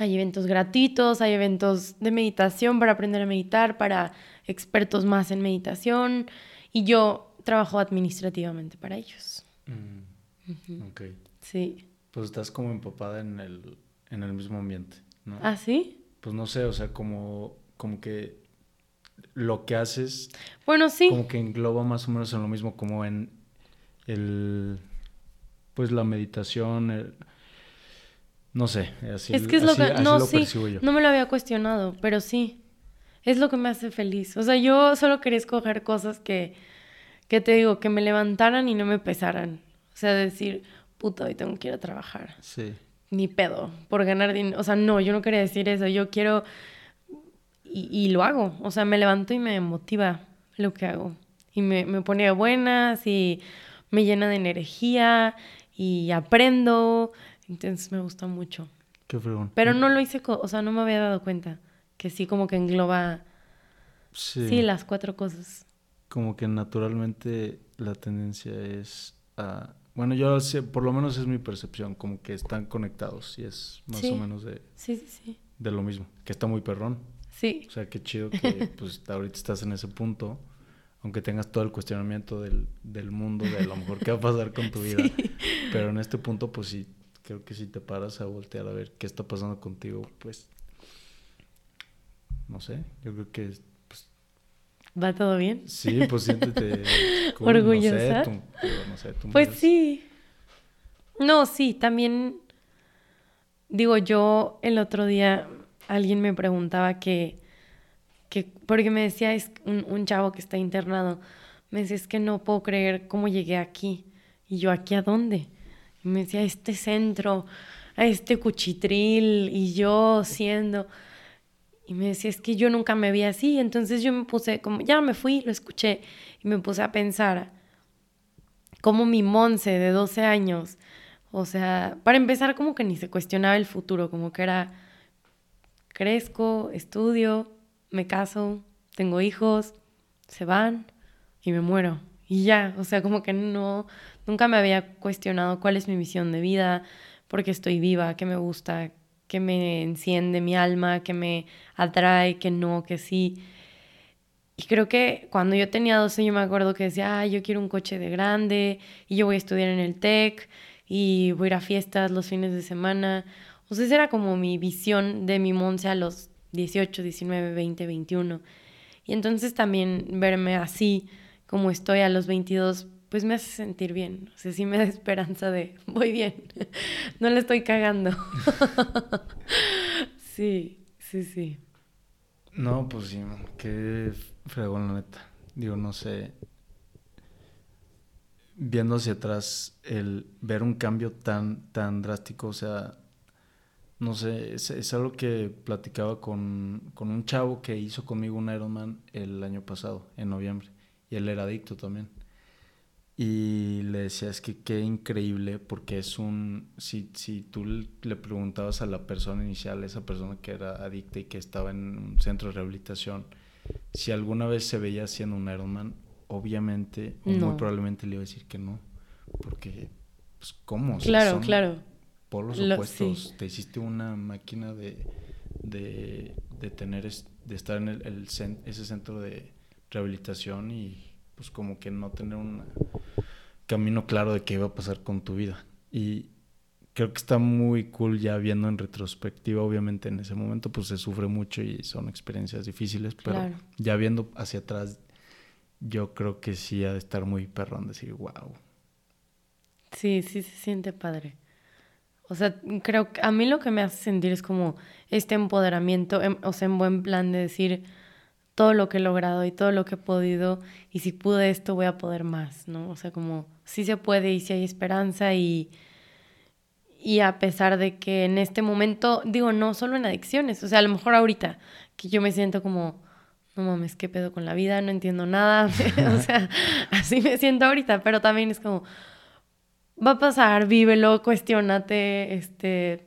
hay eventos gratuitos, hay eventos de meditación para aprender a meditar, para expertos más en meditación y yo trabajo administrativamente para ellos. Mm, ok. Sí. Pues estás como empapada en el, en el mismo ambiente, ¿no? ¿Ah, sí? Pues no sé, o sea, como, como que lo que haces... Bueno, sí. Como que engloba más o menos en lo mismo, como en el... Pues la meditación, el, no sé, así, es que es lo que, no, sí, No me lo había cuestionado, pero sí. Es lo que me hace feliz. O sea, yo solo quería escoger cosas que, que te digo, que me levantaran y no me pesaran. O sea, decir, puta, hoy tengo que ir a trabajar. Sí. Ni pedo, por ganar dinero. O sea, no, yo no quería decir eso. Yo quiero. Y, y, lo hago. O sea, me levanto y me motiva lo que hago. Y me, me pone buenas y me llena de energía y aprendo entonces me gusta mucho. Qué fregón. Pero no lo hice, o sea, no me había dado cuenta. Que sí, como que engloba. Sí. las cuatro cosas. Como que naturalmente la tendencia es a. Bueno, yo sé, por lo menos es mi percepción, como que están conectados y es más o menos de. Sí, sí, sí. De lo mismo, que está muy perrón. Sí. O sea, qué chido que *laughs* pues ahorita estás en ese punto aunque tengas todo el cuestionamiento del, del mundo, de lo mejor qué va a pasar con tu *laughs* vida. Pero en este punto, pues sí, creo que si te paras a voltear a ver qué está pasando contigo, pues no sé, yo creo que pues, va todo bien. Sí, pues siéntete *laughs* orgullosa. No sé, pues sí. No, sí, también digo yo el otro día alguien me preguntaba que que porque me decía es un, un chavo que está internado, me decía es que no puedo creer cómo llegué aquí y yo aquí a dónde y me decía, este centro, a este cuchitril, y yo siendo... Y me decía, es que yo nunca me vi así. Entonces yo me puse, como ya me fui, lo escuché, y me puse a pensar como mi Monse de 12 años, o sea, para empezar como que ni se cuestionaba el futuro, como que era, crezco, estudio, me caso, tengo hijos, se van y me muero. Y ya, o sea, como que no, nunca me había cuestionado cuál es mi misión de vida, por qué estoy viva, qué me gusta, qué me enciende mi alma, qué me atrae, qué no, qué sí. Y creo que cuando yo tenía 12 yo me acuerdo que decía, yo quiero un coche de grande y yo voy a estudiar en el TEC y voy a ir a fiestas los fines de semana. Sea, esa era como mi visión de mi Monse a los 18, 19, 20, 21. Y entonces también verme así como estoy a los 22, pues me hace sentir bien. O sea, sí me da esperanza de, *laughs* voy bien, no le estoy cagando. *laughs* sí, sí, sí. No, pues sí, qué fregón la neta. Digo, no sé. viendo hacia atrás, el ver un cambio tan, tan drástico, o sea, no sé, es, algo que platicaba con, con, un chavo que hizo conmigo un Ironman el año pasado, en noviembre, y él era adicto también. Y le decía, es que qué increíble, porque es un, si, si tú le preguntabas a la persona inicial, esa persona que era adicta y que estaba en un centro de rehabilitación, si alguna vez se veía haciendo un Ironman, obviamente, muy probablemente le iba a decir que no, porque, pues, ¿cómo? claro, claro. Por los opuestos, te hiciste una máquina de, de, de tener, de estar en el, el ese centro de rehabilitación y pues como que no tener un camino claro de qué iba a pasar con tu vida. Y creo que está muy cool ya viendo en retrospectiva, obviamente en ese momento pues se sufre mucho y son experiencias difíciles, pero ya viendo hacia atrás, yo creo que sí ha de estar muy perrón decir, wow. Sí, sí se siente padre. O sea, creo que a mí lo que me hace sentir es como este empoderamiento, em, o sea, en buen plan de decir, todo lo que he logrado y todo lo que he podido y si pude esto voy a poder más, ¿no? O sea, como sí se puede y sí hay esperanza y, y a pesar de que en este momento, digo, no solo en adicciones, o sea, a lo mejor ahorita que yo me siento como, no mames, ¿qué pedo con la vida? No entiendo nada, *laughs* o sea, así me siento ahorita, pero también es como, va a pasar, vívelo, cuestionate, este,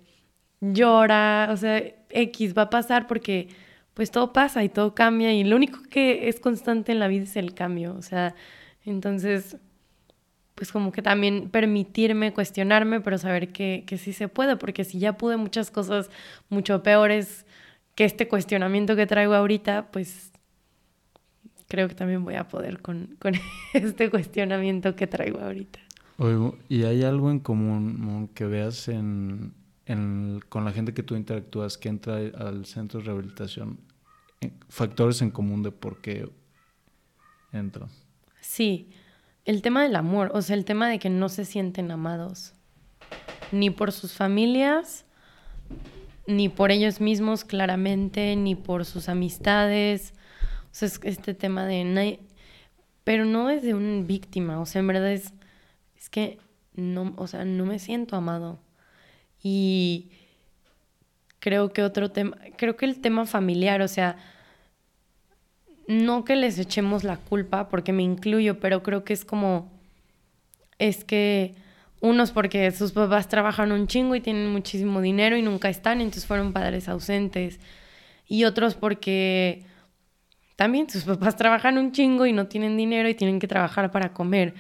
llora, o sea, X va a pasar porque pues todo pasa y todo cambia y lo único que es constante en la vida es el cambio, o sea, entonces, pues como que también permitirme cuestionarme, pero saber que, que sí se puede, porque si ya pude muchas cosas mucho peores que este cuestionamiento que traigo ahorita, pues creo que también voy a poder con, con *laughs* este cuestionamiento que traigo ahorita. ¿Y hay algo en común que veas en, con la gente que tú interactúas que entra al centro de rehabilitación, eh, factores en común de por qué entran. Sí, el tema del amor, o sea, el tema de que no se sienten amados, ni por sus familias, ni por ellos mismos claramente, ni por sus amistades. O sea, es este tema de... Pero no es de una víctima, o sea, en verdad es, es que no, o sea, no me siento amado. Y creo que otro tema, creo que el tema familiar, o sea, no que les echemos la culpa, porque me incluyo, pero creo que es como, es que unos porque sus papás trabajan un chingo y tienen muchísimo dinero y nunca están, entonces fueron padres ausentes. Y otros porque también sus papás trabajan un chingo y no tienen dinero y tienen que trabajar para comer.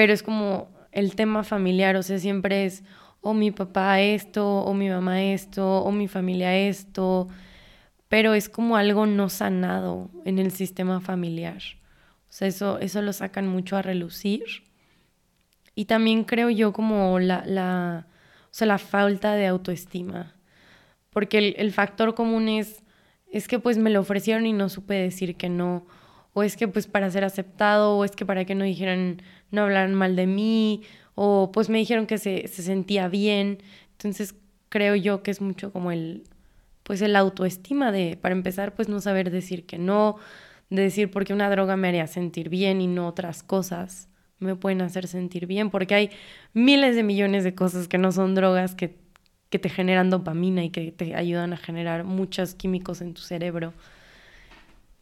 Pero es como el tema familiar, o sea, siempre es o mi papá esto, o mi mamá esto, o mi familia esto, pero es como algo no sanado en el sistema familiar. O sea, eso, eso lo sacan mucho a relucir. Y también creo yo como la, la, o sea, la falta de autoestima. Porque el, el, factor común es, es que pues me lo ofrecieron y no supe decir que no. O es que pues para ser aceptado, o es que para que no dijeran, no hablaran mal de mí, o pues me dijeron que se, se sentía bien. Entonces creo yo que es mucho como el, pues el autoestima de, para empezar, pues no saber decir que no, de decir porque una droga me haría sentir bien y no otras cosas me pueden hacer sentir bien, porque hay miles de millones de cosas que no son drogas que, que te generan dopamina y que te ayudan a generar muchos químicos en tu cerebro,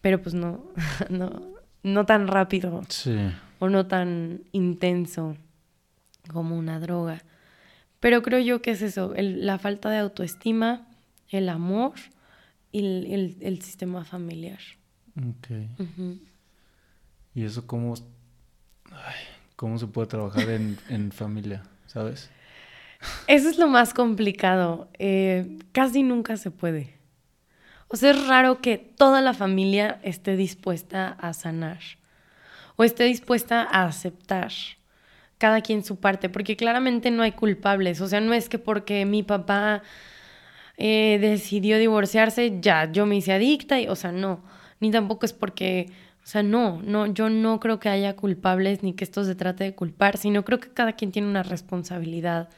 pero pues no, *laughs* no, no tan rápido o no tan intenso como una droga. Pero creo yo que es eso, la falta de autoestima, el amor y el, sistema familiar. Ok. ¿Y eso cómo, cómo se puede trabajar *laughs* en, familia, sabes? Eso es lo más complicado. Eh, casi nunca se puede. O sea, es raro que toda la familia esté dispuesta a sanar o esté dispuesta a aceptar cada quien su parte, porque claramente no hay culpables, o sea, no es que porque mi papá eh, decidió divorciarse, ya, yo me hice adicta, y, o sea, no, ni tampoco es porque, o sea, no, no, yo no creo que haya culpables ni que esto se trate de culpar, sino creo que cada quien tiene una responsabilidad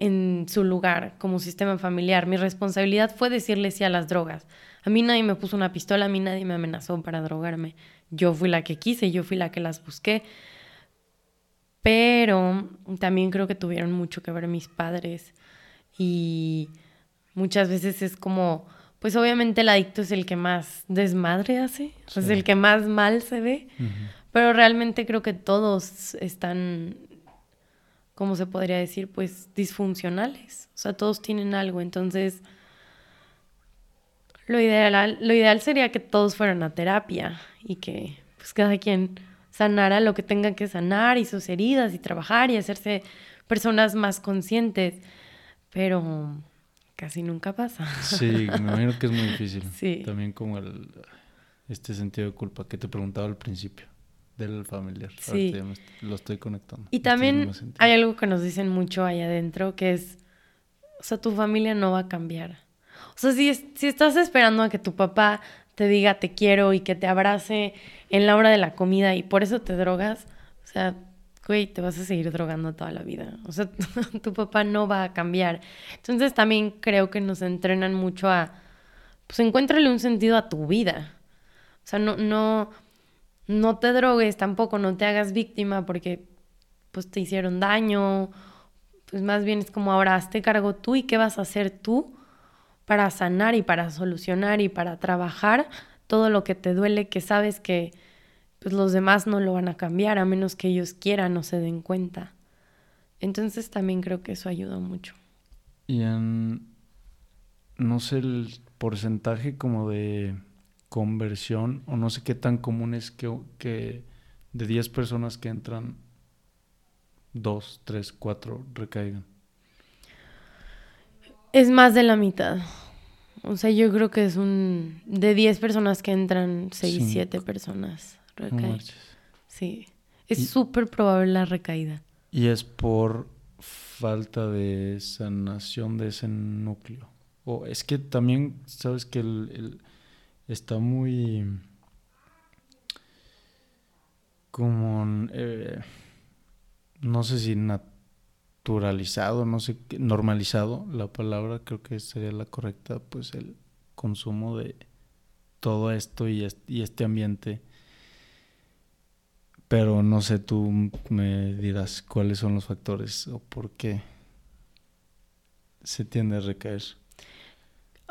en su lugar como sistema familiar. Mi responsabilidad fue decirle sí a las drogas. A mí nadie me puso una pistola, a mí nadie me amenazó para drogarme. Yo fui la que quise, yo fui la que las busqué Pero también creo que tuvieron mucho que ver mis padres y muchas veces es como, pues obviamente el adicto es el que más desmadre hace, es el que más mal se ve, pero realmente creo que todos están, ¿cómo se podría decir? Pues disfuncionales, o sea, todos tienen algo, entonces lo ideal, lo ideal sería que todos fueran a terapia y que pues cada quien sanara lo que tenga que sanar y sus heridas y trabajar y hacerse personas más conscientes, pero casi nunca pasa. Sí, me *laughs* imagino que es muy difícil. Sí. También como el, este sentido de culpa que te preguntaba al principio del familiar. Sí. lo estoy conectando. Y también hay algo que nos dicen mucho ahí adentro, que es, o sea, tu familia no va a cambiar. O sea, si, si estás esperando a que tu papá te diga te quiero y que te abrace en la hora de la comida y por eso te drogas, o sea, güey, te vas a seguir drogando toda la vida. O sea, *laughs* tu papá no va a cambiar. Entonces también creo que nos entrenan mucho a, pues encuéntrale un sentido a tu vida. O sea, no, no, no te drogues tampoco, no te hagas víctima porque pues te hicieron daño. Pues más bien es como ahora hazte cargo tú y qué vas a hacer tú para sanar y para solucionar y para trabajar todo lo que te duele que sabes que pues los demás no lo van a cambiar a menos que ellos quieran o se den cuenta. Entonces también creo que eso ayuda mucho. Y en, no sé, el porcentaje como de conversión, o no sé qué tan común es que, que de 10 personas que entran, 2, 3, 4 recaigan. Es más de la mitad. O sea, yo creo que es un... De 10 personas que entran, 6, 7 personas. Sí. Es súper probable la recaída. Y es por falta de sanación de ese núcleo. O es que también, sabes que el, está muy como eh, no sé si naturalizado, no sé, normalizado, la palabra creo que sería la correcta, pues el consumo de todo esto y este ambiente pero no sé, tú me dirás cuáles son los factores o por qué se tiende a recaer.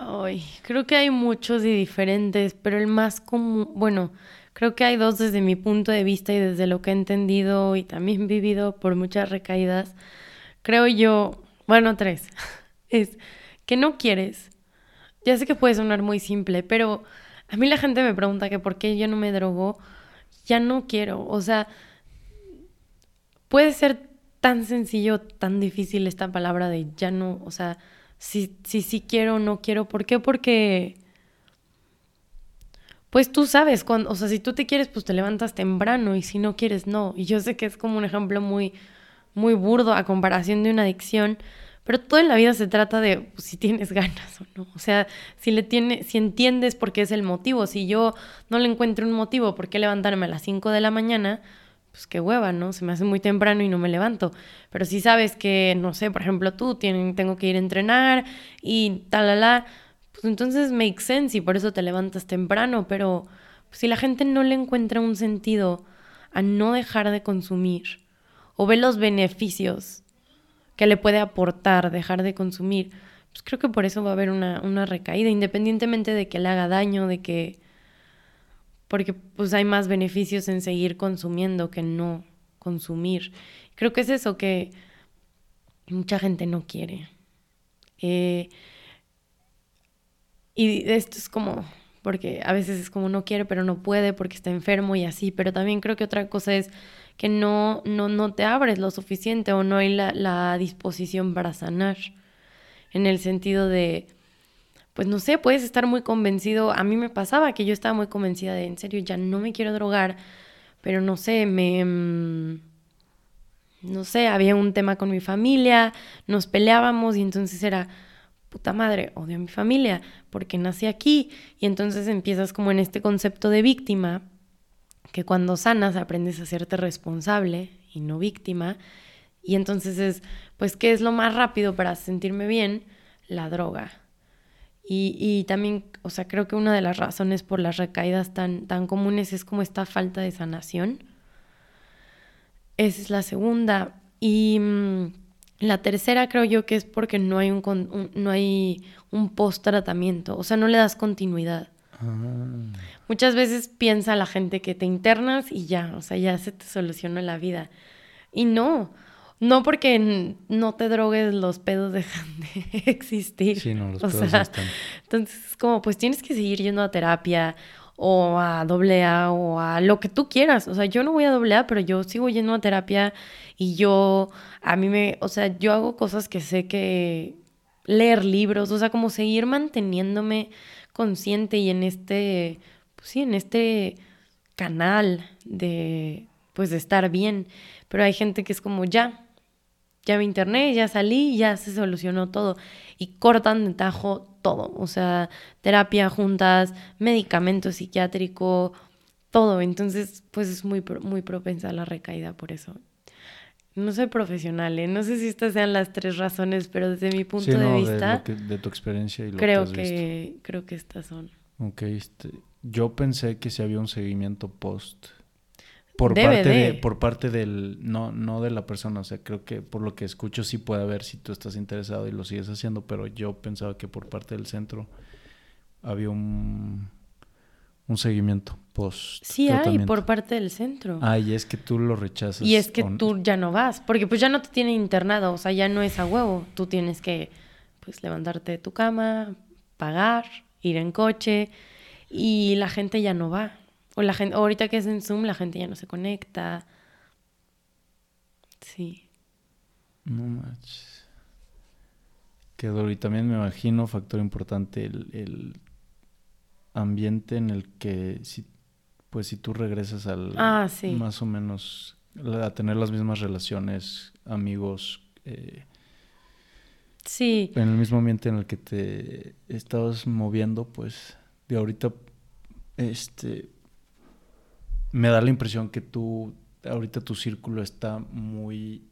Ay, creo que hay muchos y diferentes, pero el más común, bueno, creo que hay dos desde mi punto de vista y desde lo que he entendido y también *laughs* vivido por muchas recaídas. Creo yo, bueno, tres, *laughs* es que no quieres. Ya sé que puede sonar muy simple, pero a mí la gente me pregunta que por qué yo no me drogo ya no quiero. O sea, puede ser tan sencillo, tan difícil esta palabra de ya no, o sea, si sí si, quiero o no quiero. ¿Por qué? Porque, pues tú sabes, cuando, o sea, si tú te quieres, pues te levantas temprano y si no quieres, no. Y yo sé que es como un ejemplo muy, muy burdo a comparación de una adicción, pero todo en la vida se trata de pues, si tienes *laughs* ganas o no. O sea, si le tiene, si entiendes por qué es el motivo. Si yo no le encuentro un motivo por qué levantarme a las 5 de la mañana, pues qué hueva, ¿no? Se me hace muy temprano y no me levanto. Pero si sabes que, no sé, por ejemplo, tú tienen, tengo que ir a entrenar y tal, pues entonces make sense y por eso te levantas temprano. Pero si la gente no le encuentra un sentido a no dejar de consumir o ve los beneficios que le puede aportar dejar de consumir, pues creo que por eso va a haber una, recaída, independientemente de que le haga daño, de que... Porque pues hay más beneficios en seguir consumiendo que no consumir. Creo que es eso que mucha gente no quiere. Eh, y esto es como, porque a veces es como no quiere, pero no puede porque está enfermo y así, pero también creo que otra cosa es que no, no, no te abres lo suficiente o no hay la, la disposición para sanar. En el sentido de, pues no sé, puedes estar muy convencido. A mí me pasaba que yo estaba muy convencida de, en serio, ya no me quiero drogar, pero no sé, me... Mm, no sé, había un tema con mi familia, nos peleábamos y entonces era, puta madre, odio a mi familia porque nací aquí y entonces empiezas como en este concepto de víctima que cuando sanas aprendes a hacerte responsable y no víctima. Y entonces es, pues, ¿qué es lo más rápido para sentirme bien? La droga. Y, y, también, o sea, creo que una de las razones por las recaídas tan, tan comunes es como esta falta de sanación. esa es la segunda. Y mm, la tercera creo yo que es porque no hay un, no hay un post tratamiento, o sea, no le das continuidad. Ah. Muchas veces piensa la gente que te internas y ya, o sea, ya se te solucionó la vida. Y no, no porque no te drogues los pedos dejan de *laughs* existir. Sí, no, los pedos están. Entonces, como pues tienes que seguir yendo a terapia o a doble A o a lo que tú quieras. O sea, yo no voy a doble A, pero yo sigo yendo a terapia y yo, a mí me, o sea, yo hago cosas que sé que leer libros, o sea, como seguir manteniéndome consciente y en este, pues sí, en este canal de, pues de estar bien. Pero hay gente que es como, ya, ya me internet, ya salí, ya se solucionó todo. Y cortan de tajo todo. O sea, terapia juntas, medicamento psiquiátrico, todo. Entonces, pues es muy, muy propensa a la recaída por eso. No soy profesional, ¿eh? no sé si estas sean las tres razones, pero desde mi punto de vista... De, tu experiencia y lo creo que, que Creo que estas son. Ok, este, yo pensé que si había un seguimiento post por parte de. por parte del no no de la persona. O sea creo que por lo que escucho sí puede haber si tú estás interesado y lo sigues haciendo pero yo pensaba que por parte del centro había un un seguimiento post sí hay por parte del centro. Ah y es que tú lo rechazas y es que tú ya no vas porque pues ya no te tienen internado o sea ya no es a huevo. Tú tienes que pues levantarte de tu cama pagar ir en coche y la gente ya no va o la gente, ahorita que es en Zoom, la gente ya no se conecta. Sí. No manches. Que y también me imagino, factor importante, el, ambiente en el que si, pues si tú regresas al ah, sí. más o menos a tener las mismas relaciones, amigos, eh, sí. En el mismo ambiente en el que te estabas moviendo, pues de ahorita, este, me da la impresión que tú, ahorita tu círculo está muy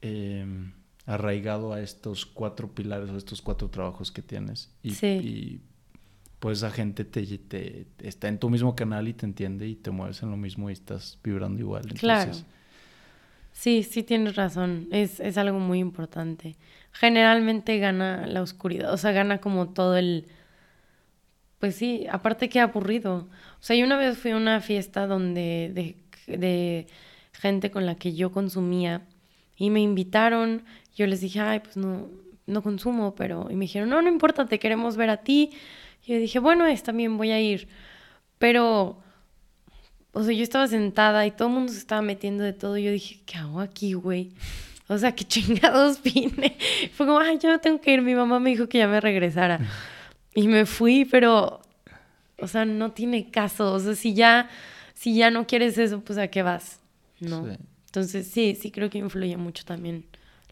em, arraigado a estos cuatro pilares o estos cuatro trabajos que tienes. Y, y pues esa gente te, está en tu mismo canal y te entiende y te mueves en lo mismo y estás vibrando igual. claro. Sí, sí tienes razón. Es, es algo muy importante. Generalmente gana la oscuridad, o sea, gana como todo el pues sí, aparte que aburrido. O sea, yo una vez fui a una fiesta donde de, gente con la que yo consumía y me invitaron. Yo les dije, ay, pues no, no consumo, pero. Y me dijeron, no, no importa, te queremos ver a ti. Y yo dije, bueno, es, también voy a ir. Pero. O sea, yo estaba sentada y todo el mundo se estaba metiendo de todo. Y yo dije, ¿qué hago aquí, güey? O sea, qué *laughs* chingados vine. Fue como, ay, yo no tengo que ir. Mi mamá me dijo que ya me regresara. Y me fui, pero, o sea, no tiene caso. O sea, si ya, si ya no quieres eso, pues a qué vas, ¿no? Entonces, sí, sí creo que influye mucho también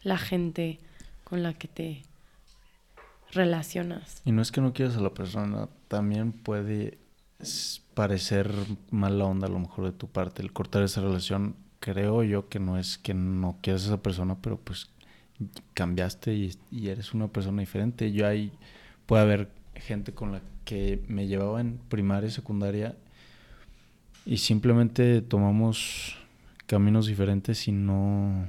la gente con la que te relacionas. Y no es que no quieras a la persona, también puede parecer mala onda a lo mejor de tu parte el cortar esa relación. Creo yo que no es que no quieras a esa persona, pero pues cambiaste y, y eres una persona diferente. Yo ahí puede haber gente con la que me llevaba en primaria y secundaria y simplemente tomamos caminos diferentes y no,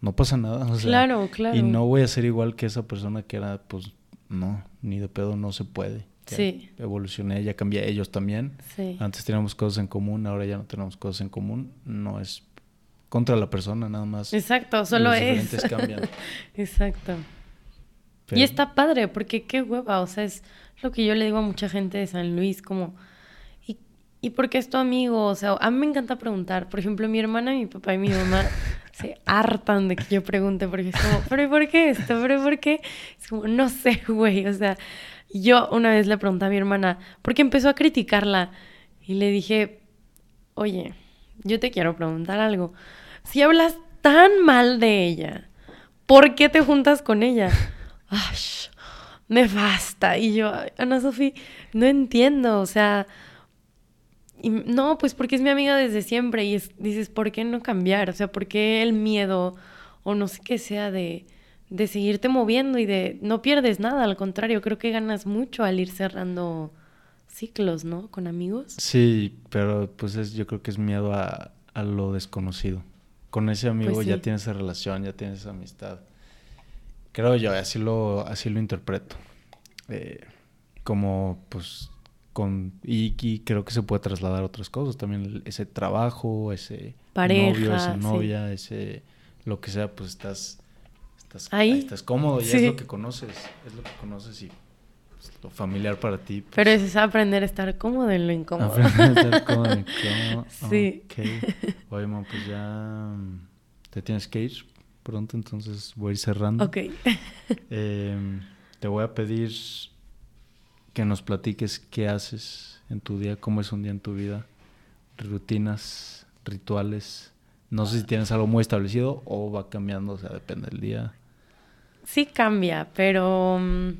no pasa nada. claro, claro. Y no voy a ser igual que esa persona que era, pues, no, ni de pedo no se puede. sí. Evolucioné, ya cambié, ellos también. Sí. Antes teníamos cosas en común, ahora ya no tenemos cosas en común. No es contra la persona, nada más. Exacto, solo es. cambian. *laughs* Exacto. Y está padre, porque qué hueva, o sea, es lo que yo le digo a mucha gente de San Luis, como, ¿y, ¿y por qué es tu amigo? O sea, a mí me encanta preguntar. Por ejemplo, mi hermana, mi papá y mi mamá *laughs* se hartan de que yo pregunte, porque es como, ¿pero por qué esto? ¿Pero por qué? Es como, no sé, güey, o sea, yo una vez le pregunté a mi hermana, porque empezó a criticarla, y le dije, oye, yo te quiero preguntar algo. Si hablas tan mal de ella, ¿por qué te juntas con ella? ¡Ay! Me basta. Y yo, Ana Sofía, no entiendo, o sea, no, pues porque es mi amiga desde siempre y dices, ¿por qué no cambiar? O sea, ¿por qué el miedo o no sé qué sea de, de seguirte moviendo y de no pierdes nada? Al contrario, creo que ganas mucho al ir cerrando ciclos, ¿no? Con amigos. Sí, pero pues es, yo creo que es miedo a, a lo desconocido. con ese amigo pues ya tienes esa relación, ya tienes esa amistad. Creo yo, así lo, así lo interpreto. Eh, como pues con Iki creo que se puede trasladar a otras cosas también ese trabajo ese novio esa novia ese lo que sea pues estás estás ahí. estás cómodo y es lo que conoces es lo que conoces y pues, lo familiar para ti pues. pero es aprender a estar cómodo en lo incómodo. Aprender a estar *laughs* cómodo en incómodo. Sí. Oye man, pues ya mm, te tienes que ir pronto entonces voy a ir cerrando Ok. *laughs* eh, te voy a pedir que nos platiques qué haces en tu día, cómo es un día en tu vida, rutinas, rituales. No sé si tienes algo muy establecido o va cambiando, o sea, depende del día. Sí cambia, pero mm,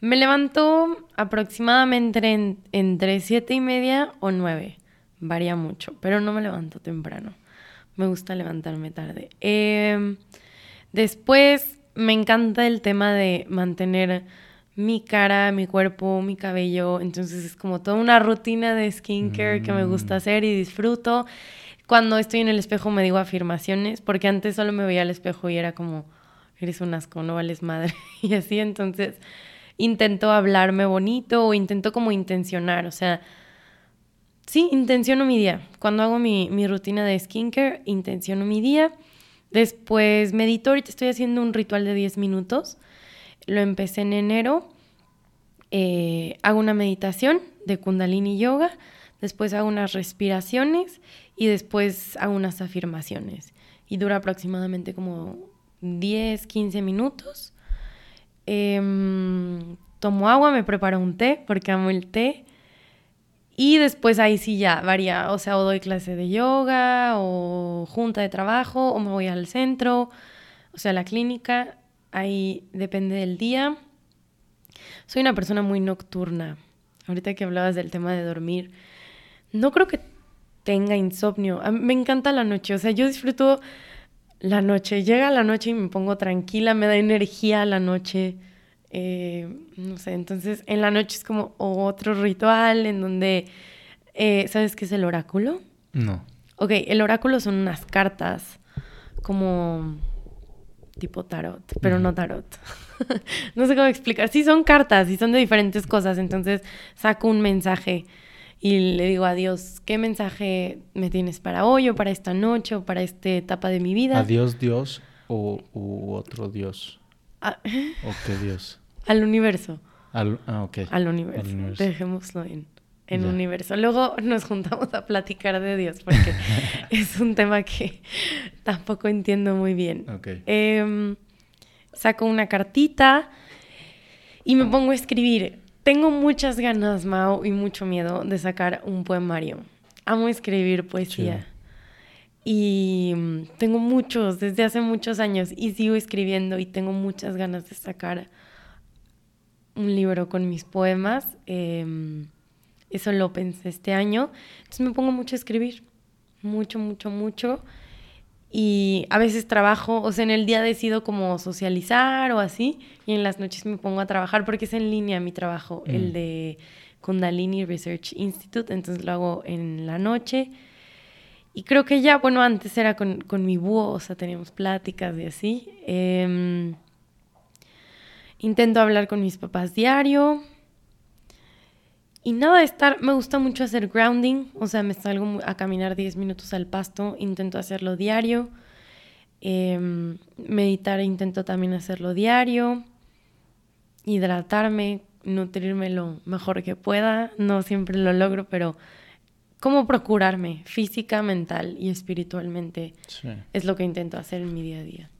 me levanto aproximadamente entre siete y media o nueve. Varía mucho, pero no me levanto temprano. Me gusta levantarme tarde. Em, después me encanta el tema de mantener mi cara, mi cuerpo, mi cabello. Entonces es como toda una rutina de skincare que me gusta mm. hacer y disfruto. Cuando estoy en el espejo me digo afirmaciones, porque antes solo me veía al espejo y era como, eres un asco, no vales madre. *laughs* y así, entonces intento hablarme bonito o intento como intencionar, o sea, sí, intenciono mi día. Cuando hago mi, mi rutina de skincare, intenciono mi día. Después medito, ahorita estoy haciendo un ritual de 10 minutos lo empecé en enero. Eh, hago una meditación de Kundalini Yoga, después hago unas respiraciones y después hago unas afirmaciones. Y dura aproximadamente como 10, 15 minutos. Em, tomo agua, me preparo un té porque amo el té. Y después ahí sí ya varía, o sea, o doy clase de yoga o junta de trabajo o me voy al centro, o sea, la clínica Ahí depende del día. Soy una persona muy nocturna. Ahorita que hablabas del tema de dormir, no creo que tenga insomnio. me encanta la noche, o sea, yo disfruto la noche. Llega la noche y me pongo tranquila, me da energía la noche. Eh, no sé, entonces en la noche es como otro ritual en donde, eh, ¿sabes qué es el oráculo? No. Ok, el oráculo son unas cartas como tipo tarot, pero no tarot. *laughs* no sé cómo explicar. Sí, son cartas y son de diferentes cosas. Entonces saco un mensaje y le digo a Dios, ¿qué mensaje me tienes para hoy o para esta noche o para esta etapa de mi vida? ¿A Dios, Dios o u otro Dios? Ah. ¿O qué Dios? Al universo. Al, ah, ok. Al universo. Al universo. Dejémoslo en en universo. Luego nos juntamos a platicar de Dios porque *laughs* es un tema que tampoco entiendo muy bien. Em, saco una cartita y me pongo a escribir. Tengo muchas ganas, Mao, y mucho miedo de sacar un poemario. Amo escribir poesía. Y mm, tengo muchos, desde hace muchos años, y sigo escribiendo y tengo muchas ganas de sacar un libro con mis poemas. Eh, eso lo pensé este año. Entonces me pongo mucho a escribir, mucho, mucho, mucho. Y a veces trabajo, o sea, en el día decido como socializar o así, y en las noches me pongo a trabajar porque es en línea mi trabajo, el mm. de Kundalini Research Institute, entonces lo hago en la noche. Y creo que ya, bueno, antes era con, con mi búho, o sea, teníamos pláticas y así. Em, intento hablar con mis papás diario, y nada de estar, me gusta mucho hacer grounding, o sea, me salgo a caminar 10 minutos al pasto, intento hacerlo diario. Em, meditar intento también hacerlo diario. Hidratarme, nutrirme lo mejor que pueda. No siempre lo logro, pero cómo procurarme física, mental y espiritualmente es lo que intento hacer en mi día a día.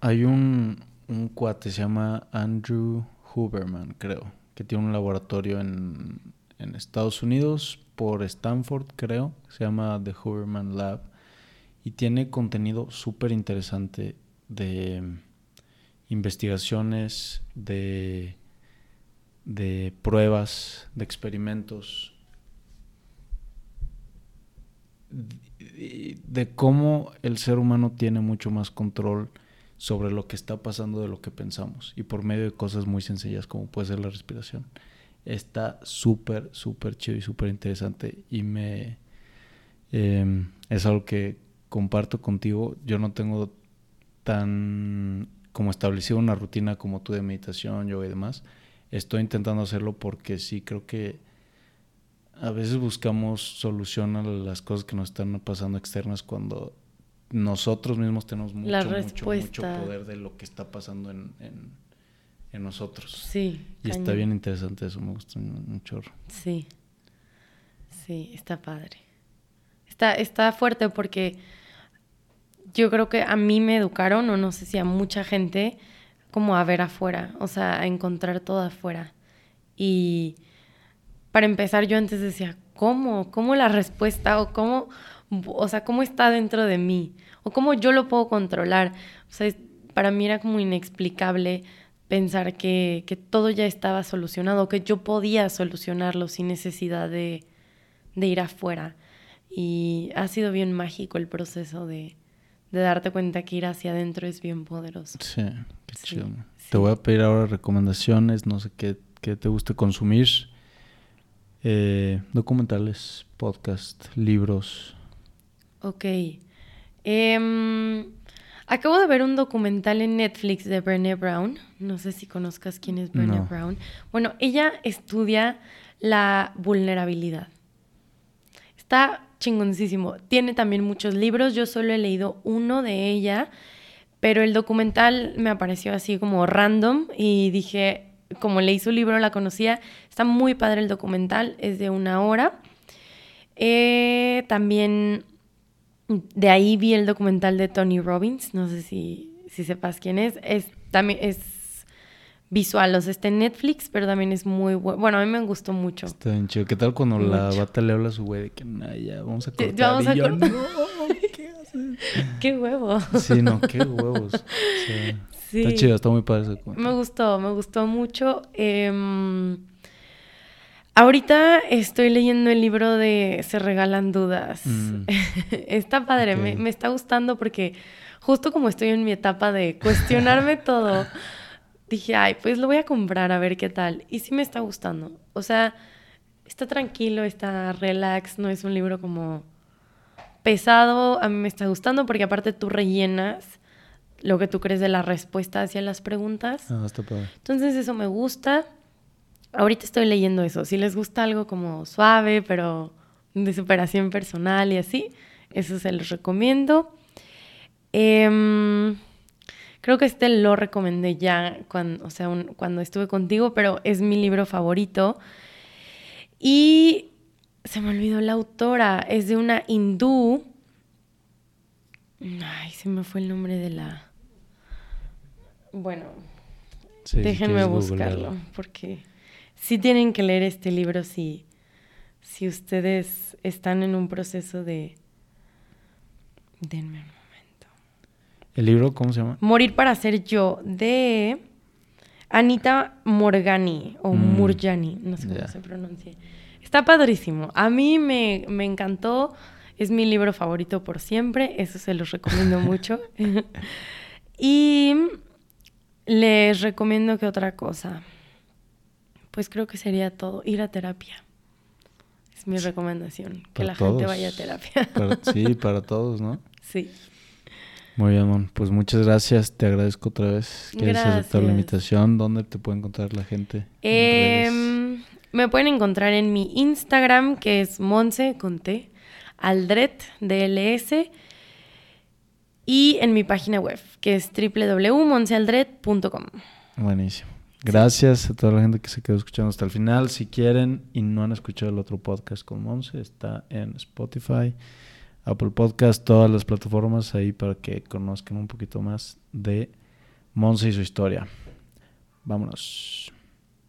Hay un, un cuate, se llama Andrew Huberman, creo, que tiene un laboratorio en en Estados Unidos por Stanford, creo. Se llama The Huberman Lab. Y tiene contenido súper interesante de investigaciones, de, de pruebas, de experimentos, de, cómo el ser humano tiene mucho más control sobre lo que está pasando de lo que pensamos y por medio de cosas muy sencillas como puede ser la respiración está súper, súper chido y súper interesante y me... Em, es algo que comparto contigo, yo no tengo tan como establecido una rutina como tú de meditación, yoga y demás. Estoy intentando hacerlo porque sí creo que a veces buscamos solución a las cosas que nos están pasando externas cuando nosotros mismos tenemos mucho, mucho, mucho poder de lo que está pasando en, en, nosotros. Sí. Y está bien interesante eso, me gusta un, chorro. Sí. Sí, está padre. Está, está fuerte porque yo creo que a mí me educaron, o no sé si a mucha gente, como a ver afuera, o sea, a encontrar todo afuera. Y para empezar, yo antes decía, ¿cómo? ¿Cómo la respuesta? ¿O cómo, o sea, cómo está dentro de mí? ¿O cómo yo lo puedo controlar? O sea, para mí era como inexplicable pensar que, que, todo ya estaba solucionado, que yo podía solucionarlo sin necesidad de, de, ir afuera. Y ha sido bien mágico el proceso de, de darte cuenta que ir hacia adentro es bien poderoso. Sí, qué chido. Te voy a pedir ahora recomendaciones, no sé qué, qué te guste consumir. Eh, documentales, podcast, libros. Ok. Em, acabo de ver un documental en Netflix de Brené Brown. No sé si conozcas quién es Brené Brown. Bueno, ella estudia la vulnerabilidad. Está chingoncísimo. Tiene también muchos libros. Yo solo he leído uno de ella, pero el documental me apareció así como random y dije, como leí su libro, la conocía. Está muy padre el documental, es de una hora. Eh, también de ahí vi el documental de Tony Robbins, no sé si, si sepas quién es. es. También es visual, o sea, está en Netflix, pero también es muy bueno. Bueno, a mí me gustó mucho. Está bien chido. ¿Qué tal cuando la bata le habla a su güey de que ya vamos a cortar? Vamos a cortar. *laughs* *laughs* ¿qué haces? qué huevo. Sí, no, qué huevos. Está chido, está muy padre ese Me gustó, me gustó mucho. Em, ahorita estoy leyendo el libro de Se regalan dudas. Mm. *laughs* está padre, me, me, está gustando porque justo como estoy en mi etapa de cuestionarme *laughs* todo, dije, ay, pues lo voy a comprar a ver qué tal. Y sí me está gustando. O sea, está tranquilo, está relax, no es un libro como pesado. A mí me está gustando porque aparte tú rellenas lo que tú crees de la respuesta hacia las preguntas. Ah, está padre. Entonces eso me gusta. Ahorita estoy leyendo eso. Si les gusta algo como suave, pero de superación personal y así, eso se los recomiendo. Em, creo que este lo recomendé ya cuando, o sea, cuando estuve contigo, pero es mi libro favorito. Y se me olvidó la autora, es de una hindú. Ay, se me fue el nombre de la... Bueno, déjenme buscarlo, porque sí tienen que leer este libro si, si ustedes están en un proceso de... Denme un momento. ¿El libro cómo se llama? Morir para ser yo, de Anita Morgani, o mm. Murjani, no sé cómo se pronuncia. Está padrísimo. A mí me, me encantó. Es mi libro favorito por siempre. Eso se los recomiendo *laughs* mucho. *laughs* y les recomiendo que otra cosa. Pues creo que sería todo. Ir a terapia. Es mi recomendación. Que la gente vaya a terapia. sí, *laughs* para todos, ¿no? Sí. Muy bien, Mon. Pues muchas gracias. Te agradezco otra vez que hayas aceptado la invitación. ¿Dónde te puede encontrar la gente? Em, me pueden encontrar en mi Instagram, que es Monse con T, Aldret, DLS y en mi página web, que es www.monsealdred.com. Buenísimo. Gracias a toda la gente que se quedó escuchando hasta el final. Si quieren y no han escuchado el otro podcast con Monse, está en Spotify, Apple Podcast, todas las plataformas ahí para que conozcan un poquito más de Monse y su historia. Vámonos.